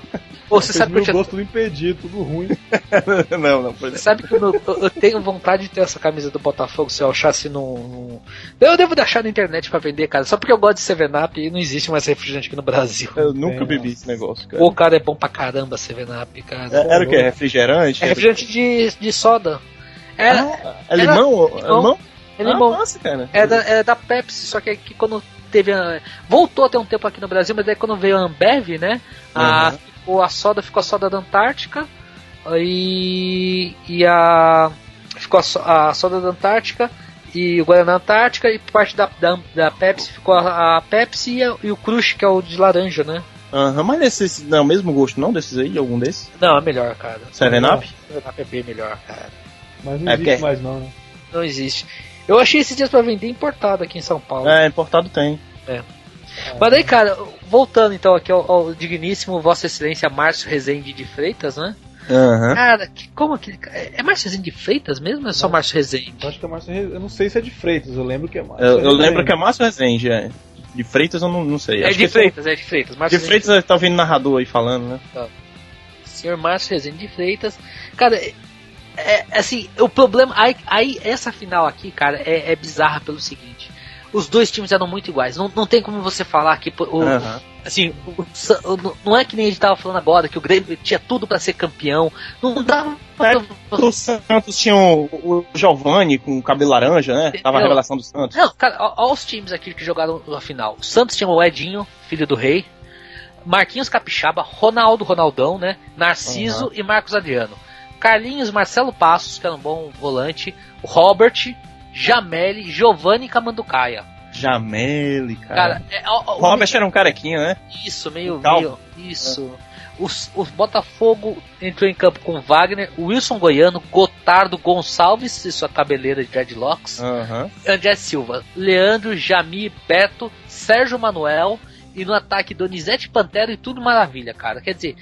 Pô, você fez sabe que eu já gols, tudo impedido, tudo ruim. não, não, foi Você sabe que eu, eu- tenho vontade de ter essa camisa do Botafogo se eu achasse num. Eu devo deixar na internet pra vender, cara. Só porque eu gosto de 7-Up e não existe mais refrigerante aqui no Brasil. Eu nunca É, bebi esse negócio, cara. O cara é bom pra caramba, 7-Up, cara. É- Era o que? Refrigerante? É refrigerante de, de soda. Era, Ah, é limão? É limão. limão? Ele é ah. Nossa, cara. É da, é da Pepsi, só que aqui quando teve a. Voltou a ter um tempo aqui no Brasil, mas daí quando veio a Ambev, né? A, Uhum. ficou a soda ficou a soda da Antártica. E. E a. Ficou a, a soda da Antártica e o Guaraná Antártica e parte da, da, da Pepsi ficou a, a Pepsi e, a- e o Crush, que é o de laranja, né? Aham, mas esse não é o mesmo gosto, não? Desses aí? Algum desses? Não, é melhor, cara. Seven Up? É bem melhor, cara. Mas não É existe porque- mais não, né? Não existe. Eu achei esses dias pra vender importado aqui em São Paulo. É, importado tem. Mas daí, cara, voltando então aqui ao, ao digníssimo Vossa Excelência Márcio Rezende de Freitas, né? Aham. Cara, que, como aquele. É é Márcio Rezende de Freitas mesmo ou é só Márcio Rezende? Eu acho que é Márcio Re- Eu não sei se é de Freitas, eu lembro que é Márcio. Eu, eu Rezende. lembro que é Márcio Rezende, é. De Freitas eu não, não sei. É Acho de que Freitas, é de Freitas. De Márcio Freitas tá ouvindo narrador aí falando, né? Senhor Márcio Rezende de Freitas. Cara, é, é, assim, o problema. Aí, aí, essa final aqui, cara, é, é bizarra pelo seguinte. Os dois times eram muito iguais. Não, não tem como você falar que o, Aham. assim, o o- não é que nem a gente tava falando agora que o Grêmio tinha tudo pra ser campeão. Não dava pra- O Santos tinha o, o Giovanni com o cabelo laranja, né? Tava a revelação do Santos. Não, cara, ó os times aqui que jogaram a final. O Santos tinha o Edinho, filho do rei. Marquinhos Capixaba, Ronaldo Ronaldão, né? Narciso e Marcos Adriano. Carlinhos, Marcelo Passos, que era um bom volante. O Robert, Jameli, Giovanni Camanducaia. Jameli, cara. Cara, é, ó, o Robert era um carequinha, né? isso, meio, meio isso. Os, os Botafogo entrou em campo com Wagner, Wilson Goiano, Gotardo Gonçalves e sua cabeleira de dreadlocks. Aham. André Silva, Leandro, Jami, Beto, Sérgio Manuel e no ataque Donizete Pantera e tudo maravilha, cara. Quer dizer,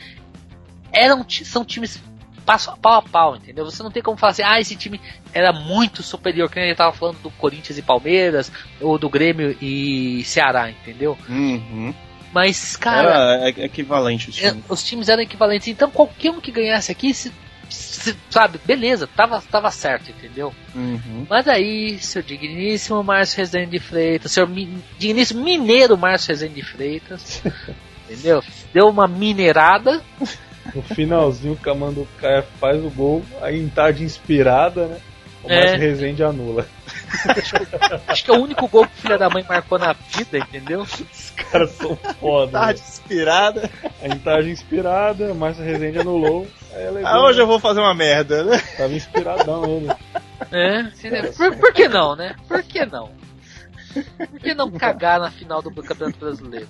eram, são times passo, pau a pau, entendeu? Você não tem como falar assim, ah, esse time era muito superior, que nem ele tava falando do Corinthians e Palmeiras, ou do Grêmio e Ceará, entendeu? Uhum. Mas, cara, Era e- equivalente os é, times. os times eram equivalentes, então qualquer um que ganhasse aqui, se, se- sabe, beleza, tava, tava certo, entendeu? Uhum. Mas aí, seu digníssimo Márcio Rezende de Freitas, seu digníssimo mineiro Márcio Rezende de Freitas, entendeu? Deu uma minerada, No finalzinho, o Camanducaia faz o gol, aí em tarde inspirada, né? O É. Márcio Rezende anula. acho que é o único gol que o filho da mãe marcou na vida, entendeu? Os caras são foda. Tarde né? inspirada. Aí em tarde inspirada, o Márcio Rezende anulou. Aí ela Ah, hoje eu vou fazer uma merda, né? Tava inspiradão ele. É? Por, por que não, né? Por que não? Por que não cagar na final do Campeonato Brasileiro?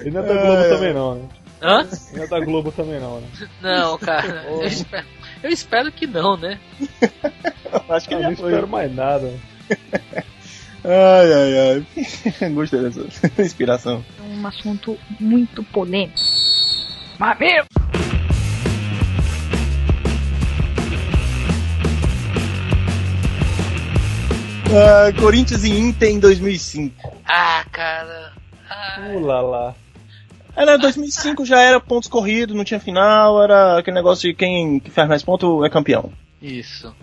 Ele não é da Globo também não, né? Hã? Não é da Globo também não, né? Não, cara. Eu espero, eu espero que não, né? Acho que Ah, não foi. espero mais nada. Ai, ai, ai. Gostei dessa inspiração. É um assunto muito polêmico. Mas meu! Ah, Corinthians e Inter em 2005. Ah, cara. Ah, Uh lá lá. Era 2005 já era pontos corridos, não tinha final, era aquele negócio de quem que faz mais pontos é campeão. isso.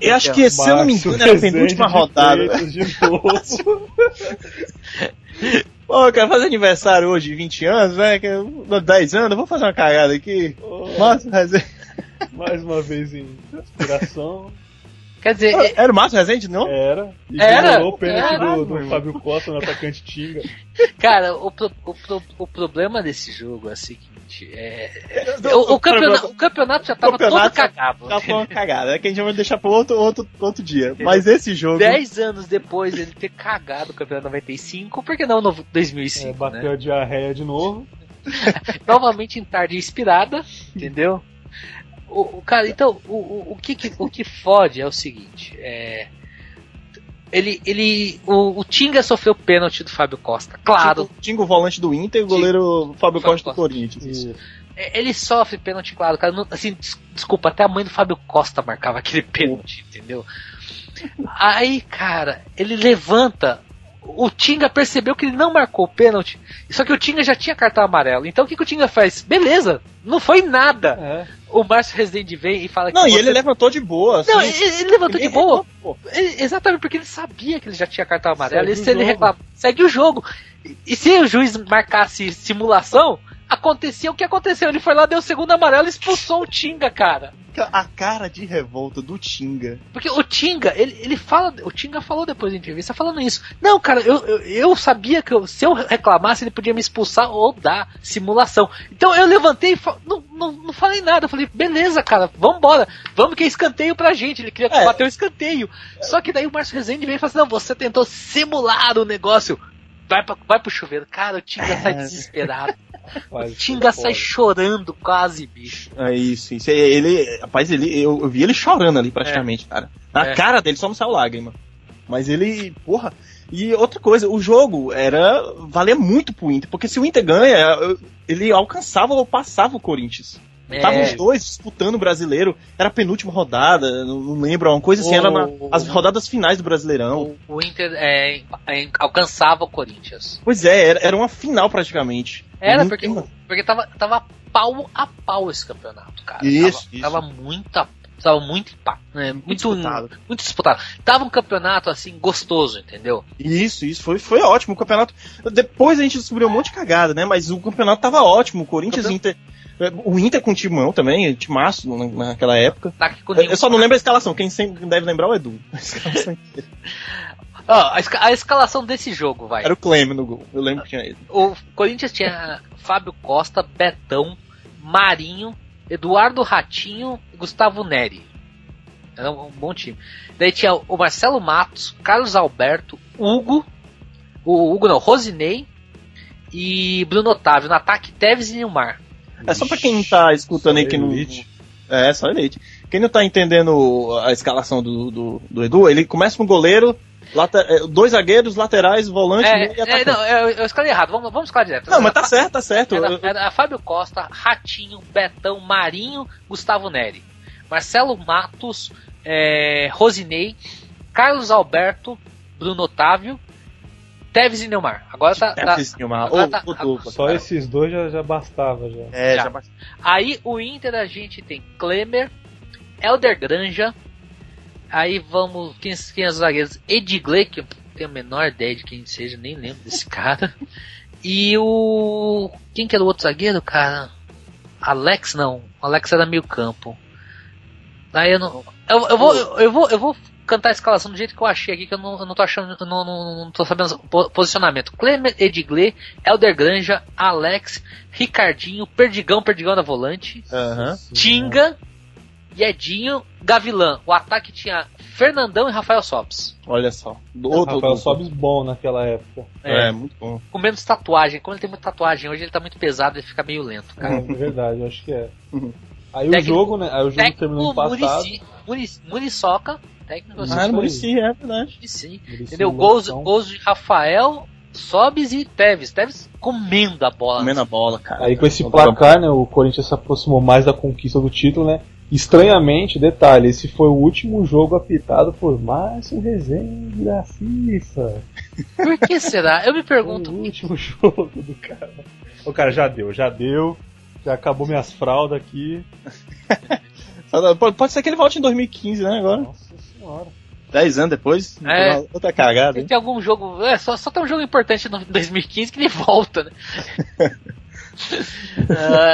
Eu acho que, se eu não me engano, era a penúltima de rodada. De novo. Pô, eu quero fazer aniversário hoje, 20 anos, né? Que eu- 10 anos, eu vou fazer uma cagada aqui. Márcio Rezende. Mais uma vez em inspiração. Quer dizer, é- Era o Márcio Rezende, não? Era. E Era? o pênalti Era, do, do Fábio Costa no atacante Tinga. cara, o, pro- o, pro- o problema desse jogo é o seguinte: é, o, o campeonato, o campeonato já tava campeonato todo cagado. Já foi uma cagada, é que a gente vai deixar pro outro, outro, outro dia. Mas esse jogo. Dez anos depois dele ter cagado o campeonato 95, por que não no É, 2005, bateu né? a diarreia de novo. Novamente em tarde inspirada, entendeu? O, o- cara, então, o, o, o que, que- o que fode é o seguinte: é, ele, ele, o, o Tinga sofreu pênalti do Fábio Costa, claro. Tinha, tinha o volante do Inter e o goleiro Fábio Fábio Costa do Costa. Corinthians. Isso. É, Ele sofre pênalti, claro, cara. Não- assim, des- desculpa, até a mãe do Fábio Costa marcava aquele pênalti, entendeu? Aí, cara, ele levanta. O Tinga percebeu que ele não marcou o pênalti. Só que o Tinga já tinha cartão amarelo. Então o que, que o Tinga faz? Beleza, não foi nada. É. O Márcio Rezende vem e fala que. Não, e você- ele levantou de boa. Assim, Não, ele, ele levantou de Ninguém boa. Ele- exatamente porque ele sabia que ele já tinha cartão amarelo. Segue E se ele jogo. reclama, segue o jogo. E, e se o juiz marcasse simulação, acontecia o que aconteceu. Ele foi lá, deu o segundo amarelo e expulsou o Tinga, cara. A cara de revolta do Tinga. Porque o Tinga, ele, ele fala, o Tinga falou depois da entrevista, falando isso. Não, cara, eu, eu, eu sabia que eu- se eu reclamasse, ele podia me expulsar ou dar simulação. Então eu levantei e não, não, não falei nada. Eu falei, beleza, cara, vambora. Vamos que é escanteio pra gente. Ele queria É. bater o escanteio. Só que daí o Márcio Rezende veio e falou assim: não, você tentou simular o negócio. Vai, pra, vai pro chuveiro. Cara, o Tinga sai desesperado. O Faz- Tinga sai foda. chorando quase, bicho. É isso, isso. Ele, rapaz, ele, eu, eu vi ele chorando ali praticamente, cara. Na É. cara dele só não saiu lágrima. Mas ele, porra. E outra coisa, o jogo era. valia muito pro Inter, porque se o Inter ganha, ele alcançava ou passava o Corinthians. Estavam os dois disputando o brasileiro. Era a penúltima rodada, não, lembro, uma coisa assim, era na, as rodadas finais do Brasileirão. O, o Inter é, é, alcançava o Corinthians. Pois é, era, era uma final praticamente. Era, porque, porque tava, tava pau a pau esse campeonato, cara. Isso, tava, isso. tava muita. Tava muito, né, muito, disputado. muito disputado. Tava um campeonato assim gostoso, entendeu? Isso, isso foi, foi ótimo. O campeonato. Depois a gente descobriu um monte de cagada, né? Mas o campeonato tava ótimo. O Corinthians o Inter. O Inter com o Timão também, timaço naquela época. Tá eu só não lembro a escalação, quem sempre deve lembrar é o Edu. A, oh, a, esca a, escalação desse jogo, vai. Era o Cleme no gol, eu lembro que tinha ele. O Corinthians tinha Fábio Costa, Betão, Marinho, Eduardo Ratinho e Gustavo Neri. Era um bom time. Daí tinha o Marcelo Matos, Carlos Alberto, Hugo, o Hugo não, Rosinei e Bruno Otávio. No ataque, Teves e Nilmar. É só pra quem tá escutando aí que não. É, só elite. Quem não tá entendendo a escalação do, do, do Edu, ele começa com o goleiro, later, dois zagueiros, laterais, volante é, e é, não, eu, eu escalei errado, vamos, vamos escalar direto. Não, mas tá certo, tá certo. Era, era Fábio Costa, Ratinho, Betão, Marinho, Gustavo Neri. Marcelo Matos, é, Rosinei, Carlos Alberto, Bruno Otávio, Teves e Neymar. Agora tá. Teves tá, e Neymar. agora tá- Só cara. esses dois já, já bastava já. É, Já. já basta- Aí o Inter a gente tem Klemer, Elder Granja. Aí vamos. Quem, quem é os zagueiros? Edgley, que eu tenho a menor ideia de quem seja, nem lembro desse cara. E o. Quem que era o outro zagueiro, cara? Alex não. Alex era meio campo. Aí eu não. Eu, eu vou, eu, eu vou, eu vou cantar a escalação do jeito que eu achei aqui, que eu não, eu não tô achando, eu não, não, não tô sabendo o po- posicionamento. Clemer Edgley, Elder Granja, Alex, Ricardinho, Perdigão, Perdigão da volante, Aham. Tinga, Edinho, Gavilã. O ataque tinha Fernandão e Rafael Sobis. Olha só. Do, O do, Rafael Sobis bom naquela época. É, muito bom. Com menos tatuagem. Como ele tem muita tatuagem, hoje ele tá muito pesado e fica meio lento, cara. É verdade, eu acho que é. Uhum. Aí o Técnico- jogo, né? Aí o jogo terminou Técnico empatado. Murici, Murici, Muriçoca, técnico Ah, no aí. Murici, é verdade. Murici. Entendeu? Gols, gols de Rafael, Sobis e Teves. Teves comendo a bola. Comendo a bola, cara. Aí com esse placar, né, o Corinthians se aproximou mais da conquista do título, né? Estranhamente, detalhe, esse foi o último jogo apitado por Márcio Rezende da FIFA. Por que será? Eu me Foi pergunto. o último jogo do cara. O cara já deu, já deu. Já acabou minhas fraldas aqui. Pode ser que ele volte em 2015, né? Agora. Nossa senhora. 10 anos depois. É. Outra cagada, hein? Tem algum jogo. É, só, só tem um jogo importante no 2015 que ele volta, né?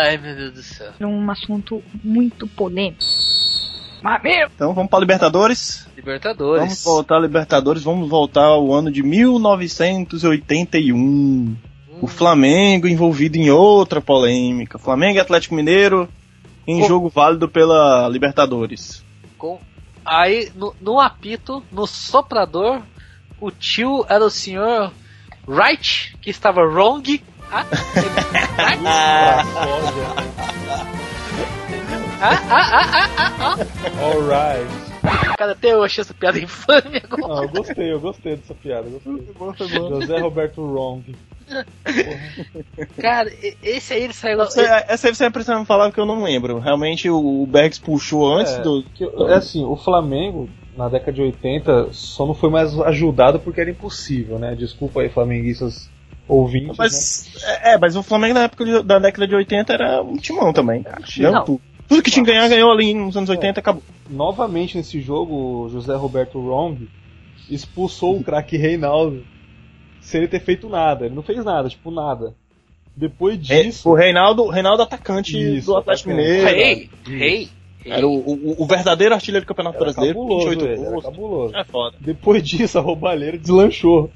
Ai, meu Deus do céu. Num assunto muito polêmico. Então vamos pra Libertadores. Libertadores. Vamos voltar a Libertadores, vamos voltar ao ano de 1981. O Flamengo envolvido em outra polêmica. Flamengo e Atlético Mineiro em Co- jogo válido pela Libertadores. Com- Aí, no, no apito, no soprador, o tio era o senhor Right, que estava wrong. Ah, ele- ah, ah, ah, ah, ah, ah. Alright. Cara, até eu achei essa piada infame agora. Não, eu gostei, eu gostei dessa piada. Gostei. José Roberto Wrong. Cara, esse aí ele saiu. Você- essa aí você precisa me falar que eu não lembro. Realmente o Bergs puxou antes É, do. que- é assim, o Flamengo, na década de 80, só não foi mais ajudado porque era impossível, né? Desculpa aí, flamenguistas ouvintes. né? Mas, é, é, mas o Flamengo na época de- da década de 80 era um timão também, cara. Ganhou Não. tudo. Tudo que tinha que ganhar, ganhou ali nos anos 80 acabou. Novamente nesse jogo, o José Roberto Wrong expulsou o craque Reinaldo sem ele ter feito nada. Ele não fez nada, tipo, nada. Depois disso. O Reinaldo, Reinaldo atacante Isso, do Atlético. Mineiro. Rei, rei. Era o, o, o verdadeiro artilheiro do Campeonato Era Brasileiro. cabuloso 28 ele, era gols. cabuloso. É foda. Depois disso, a roubalheira deslanchou.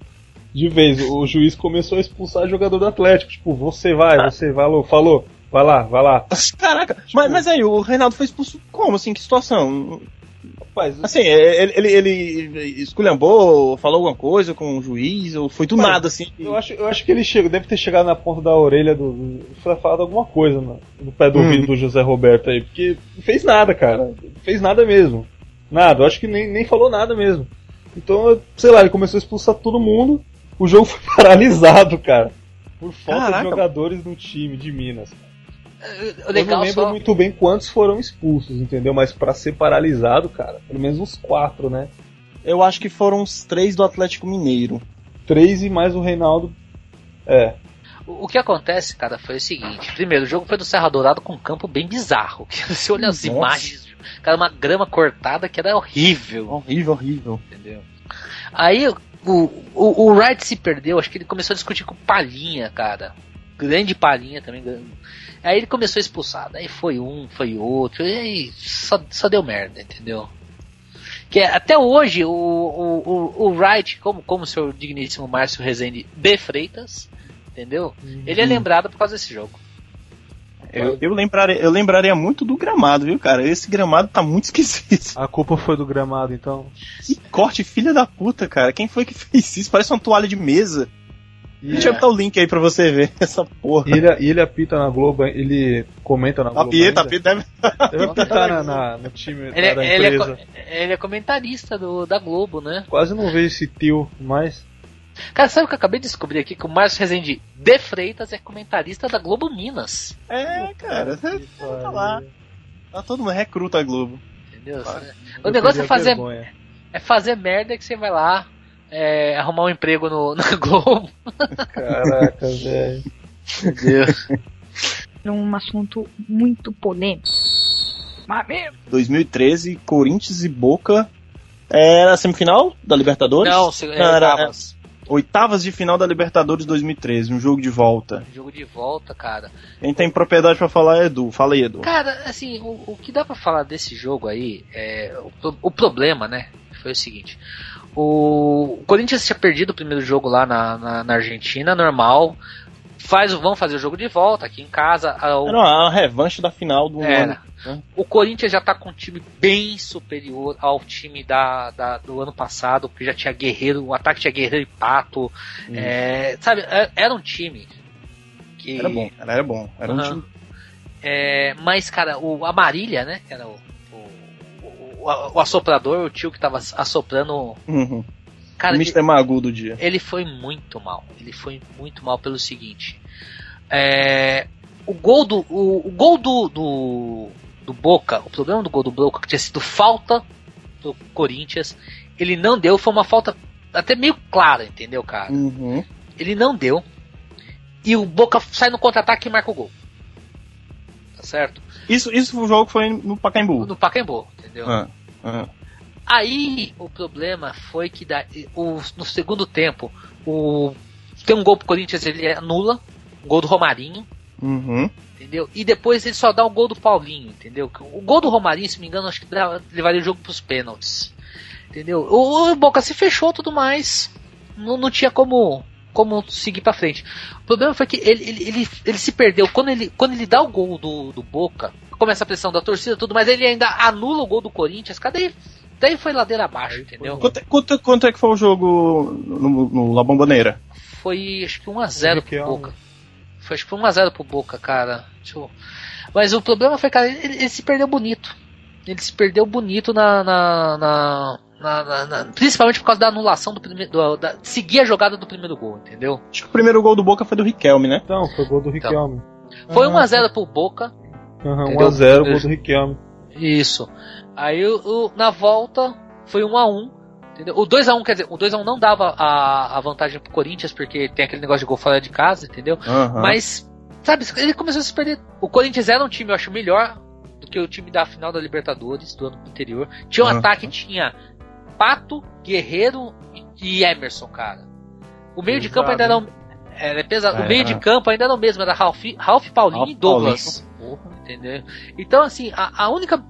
De vez, o juiz começou a expulsar jogador do Atlético. Tipo, você vai, você vai, falou, falou, vai lá, vai lá. Caraca, mas, mas aí, o Reinaldo foi expulso como, assim, que situação? Rapaz, Assim, ele, ele, ele esculhambou, falou alguma coisa com o juiz, ou foi do Mano, nada, assim? eu acho, eu acho que ele chegou, deve ter chegado na ponta da orelha do. do foi falado alguma coisa no, no pé do Hum. ouvido do José Roberto aí, porque não fez nada, cara. Não fez nada mesmo. Nada, eu acho que nem, nem falou nada mesmo. Então, sei lá, ele começou a expulsar todo mundo. O jogo foi paralisado, cara. Por falta Caraca. de jogadores no time de Minas. O Eu não legal lembro só. muito bem quantos foram expulsos, entendeu? Mas pra ser paralisado, cara, pelo menos uns quatro, né? Eu acho que foram os três do Atlético Mineiro. Três e mais o Reinaldo. É. O que acontece, cara, foi o seguinte: primeiro, o jogo foi do Serra Dourado com um campo bem bizarro. Que você olha as Nossa. imagens, cara, uma grama cortada que era horrível, Horrível, horrível. entendeu? Aí o, o, o Wright se perdeu, acho que ele começou a discutir com o Palhinha, cara. Grande Palhinha também. Aí ele começou a expulsar, daí foi um, foi outro, e aí só, só deu merda, entendeu? Que é- até hoje o, o, o, o Wright, como, como o seu digníssimo Márcio Rezende de Freitas, entendeu? Ele é lembrado por causa desse jogo. Eu, eu, lembraria, eu lembraria muito do gramado, viu, cara? Esse gramado tá muito esquisito. A culpa foi do gramado, então. Que corte, filha da puta, cara. Quem foi que fez isso? Parece uma toalha de mesa. E, Deixa eu botar o link aí pra você ver essa porra. e ele, ele apita na Globo, ele comenta na Globo. Apieta, ainda. apieta, deve. Deve apitar na, na- no time Ele, da é- ele, é, empresa. co- ele é comentarista do, da Globo, né? Quase não vejo esse tio mais. Cara, sabe o que eu acabei de descobrir aqui? Que o Márcio Rezende de Freitas é comentarista da Globo Minas. É, cara. Tá lá. Tá todo mundo recruta a Globo. Entendeu? Claro. O negócio é fazer, vergonha. é fazer merda que você vai lá é, arrumar um emprego no, na Globo. Caraca, velho. Entendeu? Num assunto muito polêmico. Mas mesmo. 2013, Corinthians e Boca. Era a semifinal da Libertadores? Não, se, é, Não, era- oitavas. Oitavas de final da Libertadores 2013, um jogo de volta. Jogo de volta, cara. Quem tem propriedade pra falar é Edu. Fala aí, Edu. Cara, assim, o, o que dá pra falar desse jogo aí, é, o, o problema, né, foi o seguinte. O, Corinthians tinha perdido o primeiro jogo lá na, na, na Argentina, normal. Faz, vão fazer o jogo de volta aqui em casa. o- Era uma revanche da final do Era. ano. né? O Corinthians já tá com um time bem superior ao time da, da- do ano passado, que já tinha Guerreiro, o ataque tinha Guerreiro e Pato. É, sabe, é- era um time que. Era bom, era bom. Era um Aham. time. É, mas, cara, o Amarília, né? Era o, o, assoprador, o tio que tava assoprando. Uhum. Cara, o Mr. Magu do dia. ele foi muito mal. Ele foi muito mal pelo seguinte. É, o gol do. O, o gol do, do. do Boca, o problema do gol do Boca, que tinha sido falta do Corinthians, ele não deu, foi uma falta até meio clara, entendeu, cara? Uhum. Ele não deu. E o Boca sai no contra-ataque e marca o gol. Tá certo? Isso, isso o jogo foi no Pacaembu. No Pacaembu, entendeu? Ah, Aí o problema foi que da, o, no segundo tempo o, tem um gol pro Corinthians, ele anula, um gol do Romarinho, Uhum. entendeu? E depois ele só dá o gol do Paulinho, entendeu? O gol do Romarinho, se me engano, acho que levaria o jogo pros pênaltis. Entendeu? O, o Boca se fechou tudo mais. Não, não tinha como como seguir pra frente. O problema foi que ele, ele, ele, ele se perdeu. Quando ele, quando ele dá o gol do, do Boca, começa a pressão da torcida tudo, mas ele ainda anula o gol do Corinthians. Cadê? Daí foi ladeira abaixo, entendeu? Quanto, quanto, quanto é que foi o jogo no, no La Bombonera? Foi acho que 1x0 pro. Boca. Foi acho que foi 1x0 pro Boca, cara. Deixa eu- Mas o problema foi, cara, ele, ele se perdeu bonito. Ele se perdeu bonito na. na, na- na- na- na- principalmente por causa da anulação do primeiro. da, seguir a jogada do primeiro gol, entendeu? Acho que o primeiro gol do Boca foi do Riquelme, né? Então, foi gol do Riquelme. Foi Ah, 1x0 pro Boca. Aham, Entendeu? 1x0, gol do Riquelme. Isso. Aí o, o- na volta foi 1 a 1 entendeu? O 2 a 1 quer dizer, o 2 a 1 não dava a, a vantagem pro Corinthians, porque tem aquele negócio de gol fora de casa, entendeu? Aham. Mas, sabe, ele começou a se perder. O Corinthians era um time, eu acho, melhor do que o time da final da Libertadores do ano anterior. Tinha um Aham. ataque, tinha Pato, Guerreiro e Emerson, cara. O meio de campo ainda era, o- era pesado. É. O meio de campo ainda era o mesmo, era Ralph, Ralph Paulinho Ralph e Douglas. Entendeu? Então, assim, a, a única.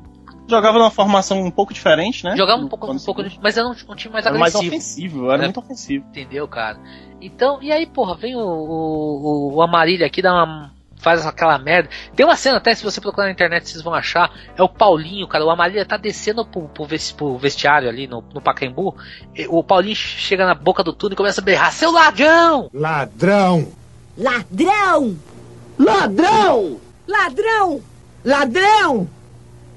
Jogava numa formação um pouco diferente, né? Jogava um pouco, um pouco. Mas era um, um time mais Era mais agressivo. ofensivo, era É. muito ofensivo. Entendeu, cara? Então, e aí, porra, vem o, o, o Amarília aqui, dá uma. Faz aquela merda. Tem uma cena até, se você procurar na internet, vocês vão achar. É o Paulinho, cara. O Amarília tá descendo pro, pro, ves- pro vestiário ali no, no Pacaembu. e O Paulinho chega na boca do túnel e começa a berrar: Seu ladrão! Ladrão! Ladrão! Ladrão! Ladrão! Ladrão!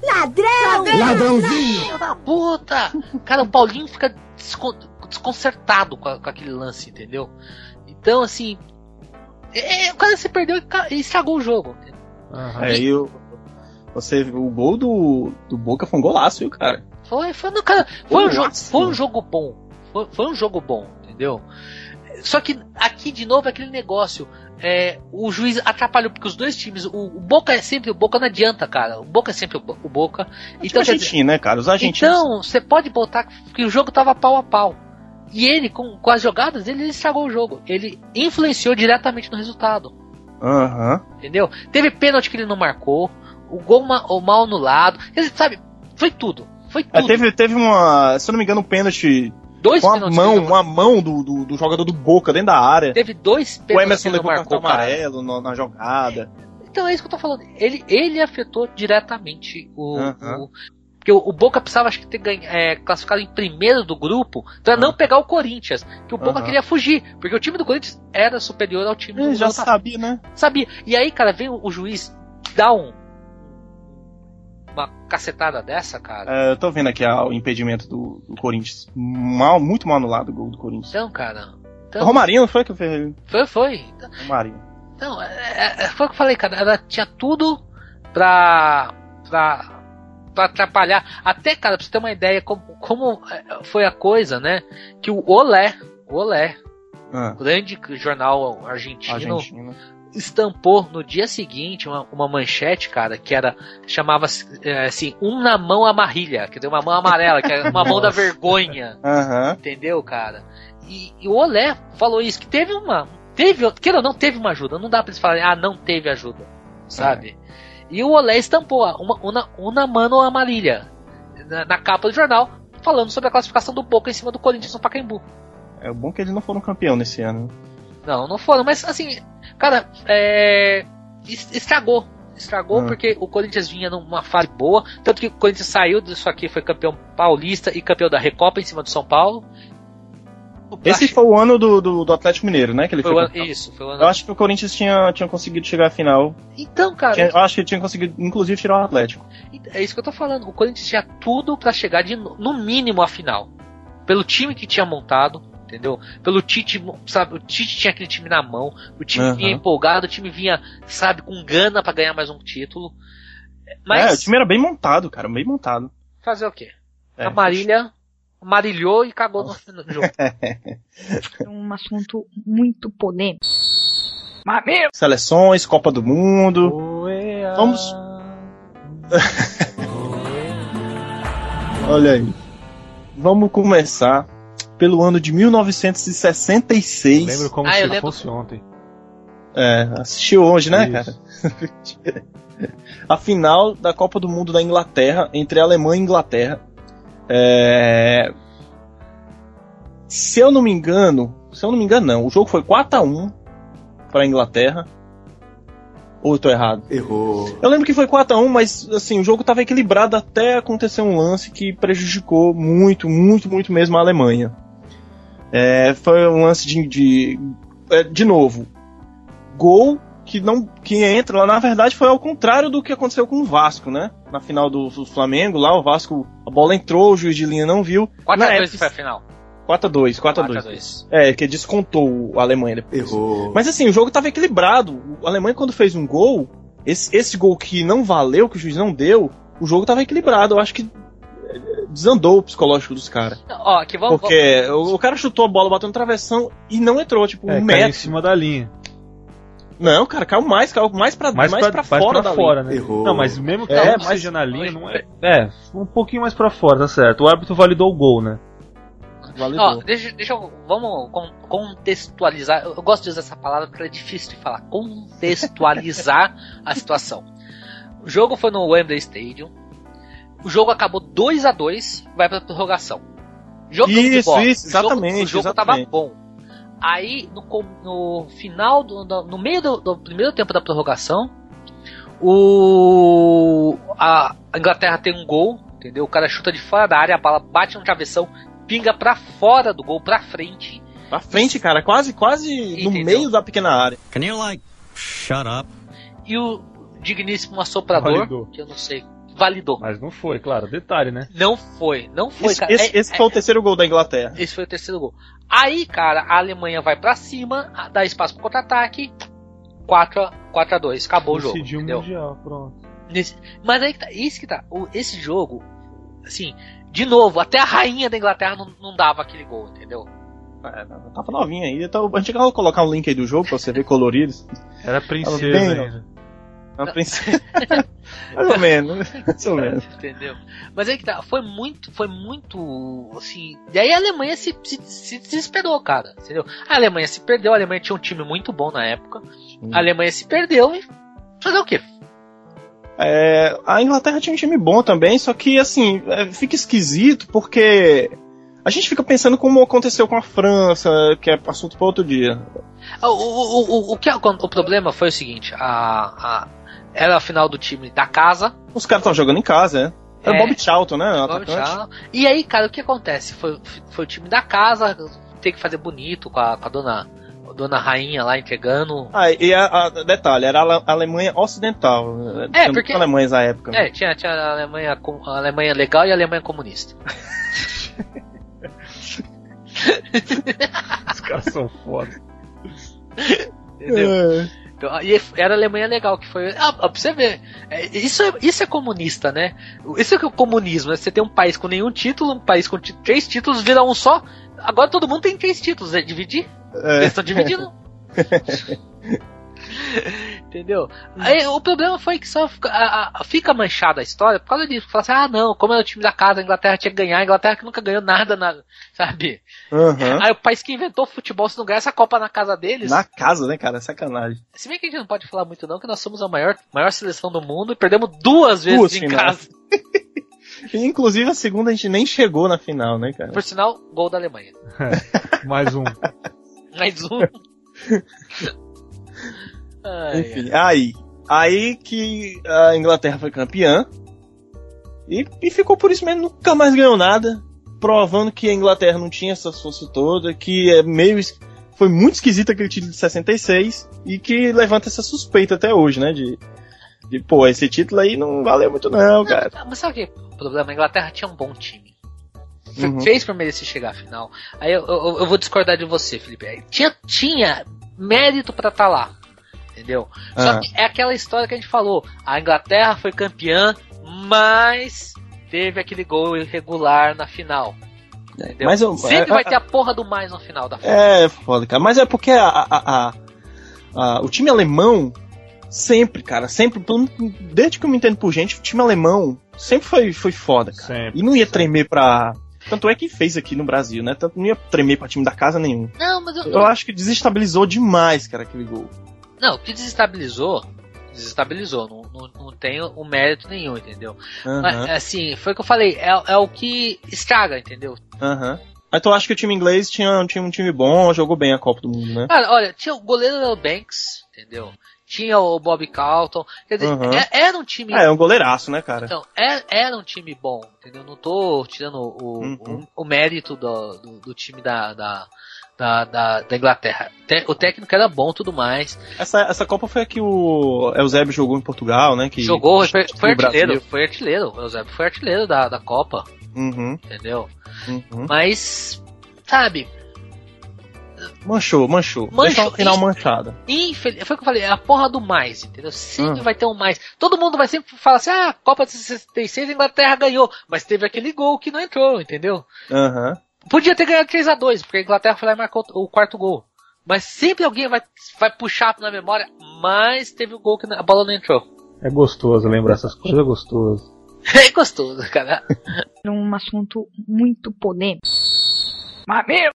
Ladrão! Ladrãozinho! Filho da puta! Cara, o Paulinho fica descon- desconcertado com, a- com aquele lance, entendeu? Então, assim. é, o cara se perdeu e estragou o jogo. É, e o, você, o gol do, do Boca foi um golaço, viu, cara? Foi, foi, no cara, foi, um, jogo, Nossa. foi um jogo bom. Foi, foi um jogo bom, entendeu? Só que aqui de novo é aquele negócio. É, o juiz atrapalhou, porque os dois times. O, o Boca é sempre. O Boca não adianta, cara. O Boca é sempre o, o Boca. Então, Então, argentino, né, cara? Os argentinos. então, você pode botar que o jogo tava pau a pau. E ele, com, com as jogadas, ele estragou o jogo. Ele influenciou diretamente no resultado. Aham. Entendeu? Teve pênalti que ele não marcou. O gol ma, o mal anulado. Ele sabe, foi tudo. Foi É, tudo. teve, teve uma, se eu não me engano, um pênalti dois com a mão, ele uma mão do, do, do jogador do Boca dentro da área. Teve dois O pênaltis Emerson ele não levou cartão amarelo no- na jogada. Então é isso que eu tô falando. Ele, ele afetou diretamente o. Aham. o- porque o, o Boca precisava acho que ter ganho, é, classificado em primeiro do grupo pra não pegar o Corinthians. Que o Boca Aham. queria fugir. Porque o time do Corinthians era superior ao time do Ele já Botafogo. sabia, né? Sabia. E aí, cara, vem o, o juiz dar um. Uma cacetada dessa, cara. É, eu tô vendo aqui ah, o impedimento do, do Corinthians. Mal, muito mal anulado o gol do Corinthians. Então, cara. O Então, Romarinho não foi que fez? foi, foi. Romarinho. Então, é, é, foi o que eu falei, cara. Ela tinha tudo pra. pra. pra atrapalhar. Até, cara, pra você ter uma ideia como, como é, foi a coisa, né? Que o Olé, o Olé, Ah, grande jornal argentino, Argentina. Estampou no dia seguinte uma, uma manchete, cara, que era. chamava é, assim, um na mão amarrilha, quer dizer, uma mão amarela, que é uma mão da vergonha. Aham. Entendeu, cara? E, e o Olé falou isso, que teve uma. Teve, queira ou não, teve uma ajuda. Não dá pra eles falarem, ah, não teve ajuda. Sabe? E o Olé estampou ó, uma, uma, uma mano amarilha na, na capa do jornal, falando sobre a classificação do Boca em cima do Corinthians no Pacaembu. É bom que eles não foram campeão nesse ano. Não, não foram, mas assim, cara, é. es- Estragou. Estragou Ah. porque o Corinthians vinha numa fase boa. Tanto que o Corinthians saiu disso aqui, foi campeão paulista e campeão da Recopa em cima do São Paulo. Esse foi o ano do, do, do Atlético Mineiro, né? Que ele Foi foi, ano, isso, foi o ano. Eu acho que o Corinthians tinha, tinha conseguido chegar à final. Então, cara, Tinha- eu acho que tinha conseguido, inclusive, tirar o Atlético. é isso que eu tô falando. O Corinthians tinha tudo pra chegar de, no mínimo à final. Pelo time que tinha montado, entendeu? Pelo Tite, sabe? O Tite tinha aquele time na mão. O time Aham. vinha empolgado, o time vinha, sabe, com gana pra ganhar mais um título. É, Mas o time era bem montado, cara, bem montado. fazer o quê? É. A Marília amarilhou e cagou no, jogo. É um assunto muito polêmico. Mas, meu, Seleções, Copa do Mundo. Oea. Vamos- Olha aí. Vamos começar pelo ano de 1966. Lembro como Ah, eu se lembro. fosse ontem. É, assistiu hoje, né, Isso. cara? a final da Copa do Mundo da Inglaterra, entre Alemanha e Inglaterra. É... Se eu não me engano, se eu não me engano, não, o jogo foi 4x1 para a Inglaterra. Ou eu tô errado? Errou. Eu lembro que foi 4x1, mas assim, o jogo tava equilibrado até acontecer um lance que prejudicou muito, muito, muito mesmo a Alemanha. É, foi um lance de. De, é, de novo, gol que não que entra lá, na verdade foi ao contrário do que aconteceu com o Vasco, né? Na final do, do Flamengo, lá o Vasco, a bola entrou, o juiz de linha não viu. 4x2 Na foi a final. 4x2, 4x2. 4x2. É, que descontou a Alemanha depois. Errou. Mas assim, o jogo tava equilibrado. A Alemanha, quando fez um gol, esse, esse gol que não valeu, que o juiz não deu, o jogo tava equilibrado. Eu acho que desandou o psicológico dos caras. Ó, aqui vamos. Porque o, o cara chutou a bola, bateu no travessão e não entrou, tipo, É, um caiu em metro. cima da linha. Não, cara, caiu mais, caiu mais pra, mais Mais, pra, pra, mais fora pra da fora, linha. né? Errou. Não, mas mesmo que É, seja na linha, não é. É, um pouquinho mais pra fora, tá certo. O árbitro validou o gol, né? Validou. Ó, deixa, deixa eu. Vamos con- contextualizar. Eu, gosto de usar essa palavra porque é difícil de falar. Contextualizar a situação. O jogo foi no Wembley Stadium. O jogo acabou 2 a 2 vai pra prorrogação. Jogo de Isso, bola. isso, O jogo- exatamente, O jogo exatamente. tava bom. Aí, no, no final, do, no, no meio do, do primeiro tempo da prorrogação, o a Inglaterra tem um gol, entendeu? O cara chuta de fora da área, a bala bate no travessão, pinga pra fora do gol, pra frente. Pra frente, cara, quase, quase no Entendeu? meio da pequena área. Can you, like, shut up? E o digníssimo assoprador, Validou. que eu não sei validou. Mas não foi, claro. Detalhe, né? Não foi, não foi, Esse, cara. esse- É- esse foi o terceiro gol da Inglaterra. Esse foi o terceiro gol. Aí, cara, a Alemanha vai pra cima, dá espaço pro contra-ataque. 4 a, 4 a 2 acabou o jogo. Decidiu o Entendeu? Mundial, pronto. Nesse- mas aí que tá, isso que tá. o- esse jogo, assim, de novo, até a rainha da Inglaterra não, não dava aquele gol, entendeu? É, tava novinha aí. Então, a gente vai colocar um link aí do jogo pra você ver coloridos. Era princesa bem, ainda. Uma princesa. Mais ou menos. Mais ou menos. Entendeu? Mas aí que tá, foi muito, foi muito, assim, e aí a Alemanha se, se, se desesperou, cara, entendeu? A Alemanha se perdeu, a Alemanha tinha um time muito bom na época, a Alemanha se perdeu e fazer o quê? É, a Inglaterra tinha um time bom também, só que assim, é, fica esquisito porque a gente fica pensando como aconteceu com a França, que é assunto para outro dia. O, o, o, o, o que, o problema foi o seguinte, a, a, era a final do time da casa, Os caras estavam jogando em casa, né? Era É. Bob Charlton, né? tchau. E aí, cara, o que acontece? Foi, foi o time da casa, tem que fazer bonito com a, com a dona, dona rainha lá entregando. Ah, e a, a- detalhe, era a Ale- Alemanha Ocidental. né? É, Tinha porque- alemães na época. É, tinha, tinha a Alemanha, a Alemanha legal e a Alemanha comunista. Os caras são foda. Entendeu? É. Então, e era a Alemanha legal, que foi. Ah, pra você ver. É, isso, é, isso é comunista, né? Isso é que é o comunismo, né? Você tem um país com nenhum título, um país com três títulos, vira um só. Agora todo mundo tem três títulos, é dividir? É. Eles estão dividindo. Entendeu? Aí o problema foi que só fica, a- a- fica manchada a história por causa disso. Fala assim, ah não, como é o time da casa, a Inglaterra tinha que ganhar, a Inglaterra que nunca ganhou nada, nada sabe? Aham. Aí o país que inventou futebol, se não ganhar essa Copa na casa deles. Na casa, né, cara? Sacanagem. Se bem que a gente não pode falar muito não, que nós somos a maior, maior seleção do mundo e perdemos duas vezes Duas em finais. casa. Inclusive a segunda a gente nem chegou na final, né, cara? Por sinal, gol da Alemanha. Mais um. Mais um. Ai, Enfim, aí. Aí que a Inglaterra foi campeã. E, e ficou por isso mesmo, nunca mais ganhou nada. Provando que a Inglaterra não tinha essa força toda, que é meio. Foi muito esquisito aquele título de 66 e que levanta essa suspeita até hoje, né? De, de pô, esse título aí não valeu muito, não, cara. Não, mas sabe o que é o problema? A Inglaterra tinha um bom time. Uhum. Fez por merecer chegar à final. Aí eu, eu- eu vou discordar de você, Felipe. Tinha, tinha mérito pra estar lá. Entendeu? Só Ah. que é aquela história que a gente falou. A Inglaterra foi campeã, mas teve aquele gol irregular na final. Entendeu? Mas eu- Sempre é- vai ter a porra do mais no final da final. É foda, cara. Mas é porque a, a- a- a- o time alemão sempre, cara, sempre, desde que eu me entendo por gente, o time alemão sempre foi, foi foda, cara. Sempre. E não ia tremer pra. Tanto é que fez aqui no Brasil, né? Tanto não ia tremer pra time da casa nenhum. Não, mas eu, Eu acho que desestabilizou demais, cara, aquele gol. Não, o que desestabilizou, desestabilizou. Não, não, não tem o mérito nenhum, entendeu? Mas, Aham, assim, foi o que eu falei, é, é o que estraga, entendeu? aham. Mas tu acha que o time inglês tinha, tinha um time bom, jogou bem a Copa do Mundo, né? Cara, olha, tinha o goleiro era o Banks, entendeu? Tinha o Bob Carlton, quer dizer, Uhum. é- era um time. É, é um goleiraço, né, cara? Então, era, era um time bom, entendeu? Não tô tirando o, Uhum. o, o mérito do, do, do time da, da, da, da, da Inglaterra. Te- O técnico era bom tudo mais. Essa, essa Copa foi a que o Eusébio jogou em Portugal, né? Que Jogou, foi, foi Brasil. artilheiro, foi artilheiro. O Eusébio foi artilheiro da, da Copa, Uhum, entendeu? uhum. Mas, sabe, Manchou, manchou. Manchou. Deixa o final manchada. Infeliz... Foi o que eu falei, é a porra do mais, entendeu? Sempre Hum. vai ter um mais. Todo mundo vai sempre falar assim, ah, Copa de 66 a Inglaterra ganhou, mas teve aquele gol que não entrou, entendeu? Aham. Podia ter ganhado 3 a 2 porque a Inglaterra foi lá e marcou o quarto gol. Mas sempre alguém vai, vai puxar na memória, mas teve o gol que a bola não entrou. É gostoso lembrar essas coisas, é gostoso. É gostoso, cara. É um assunto muito polêmico. Mas meu,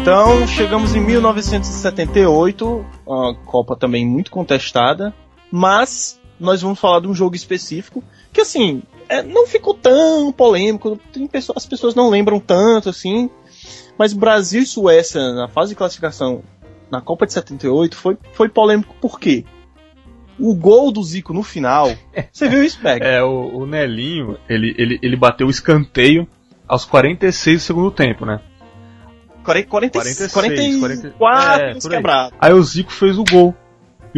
Então, chegamos em 1978, uma Copa também muito contestada, mas nós vamos falar de um jogo específico que, assim, é, não ficou tão polêmico, tem pessoas, as pessoas não lembram tanto, assim, mas Brasil e Suécia na fase de classificação na Copa de 78 foi, foi polêmico por quê? O gol do Zico no final, você viu isso, Peg? É, o, o Nelinho, ele, ele, ele bateu o escanteio aos 46 do segundo tempo, né? 40, 40, 46, 44 40, é, quebrados. Aí o Zico fez o gol.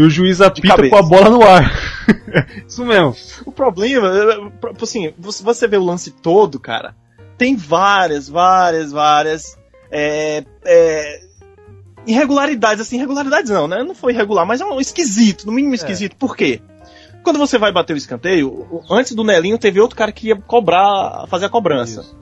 E o juiz apita com a bola no ar. Isso mesmo. O problema, é, é, assim, você vê o lance todo, cara, tem várias, várias, várias é, é, irregularidades, assim, irregularidades não, né? Não foi irregular, mas é um esquisito, no mínimo esquisito. Por quê? Quando você vai bater o escanteio, antes do Nelinho teve outro cara que ia cobrar, fazer a cobrança. Isso.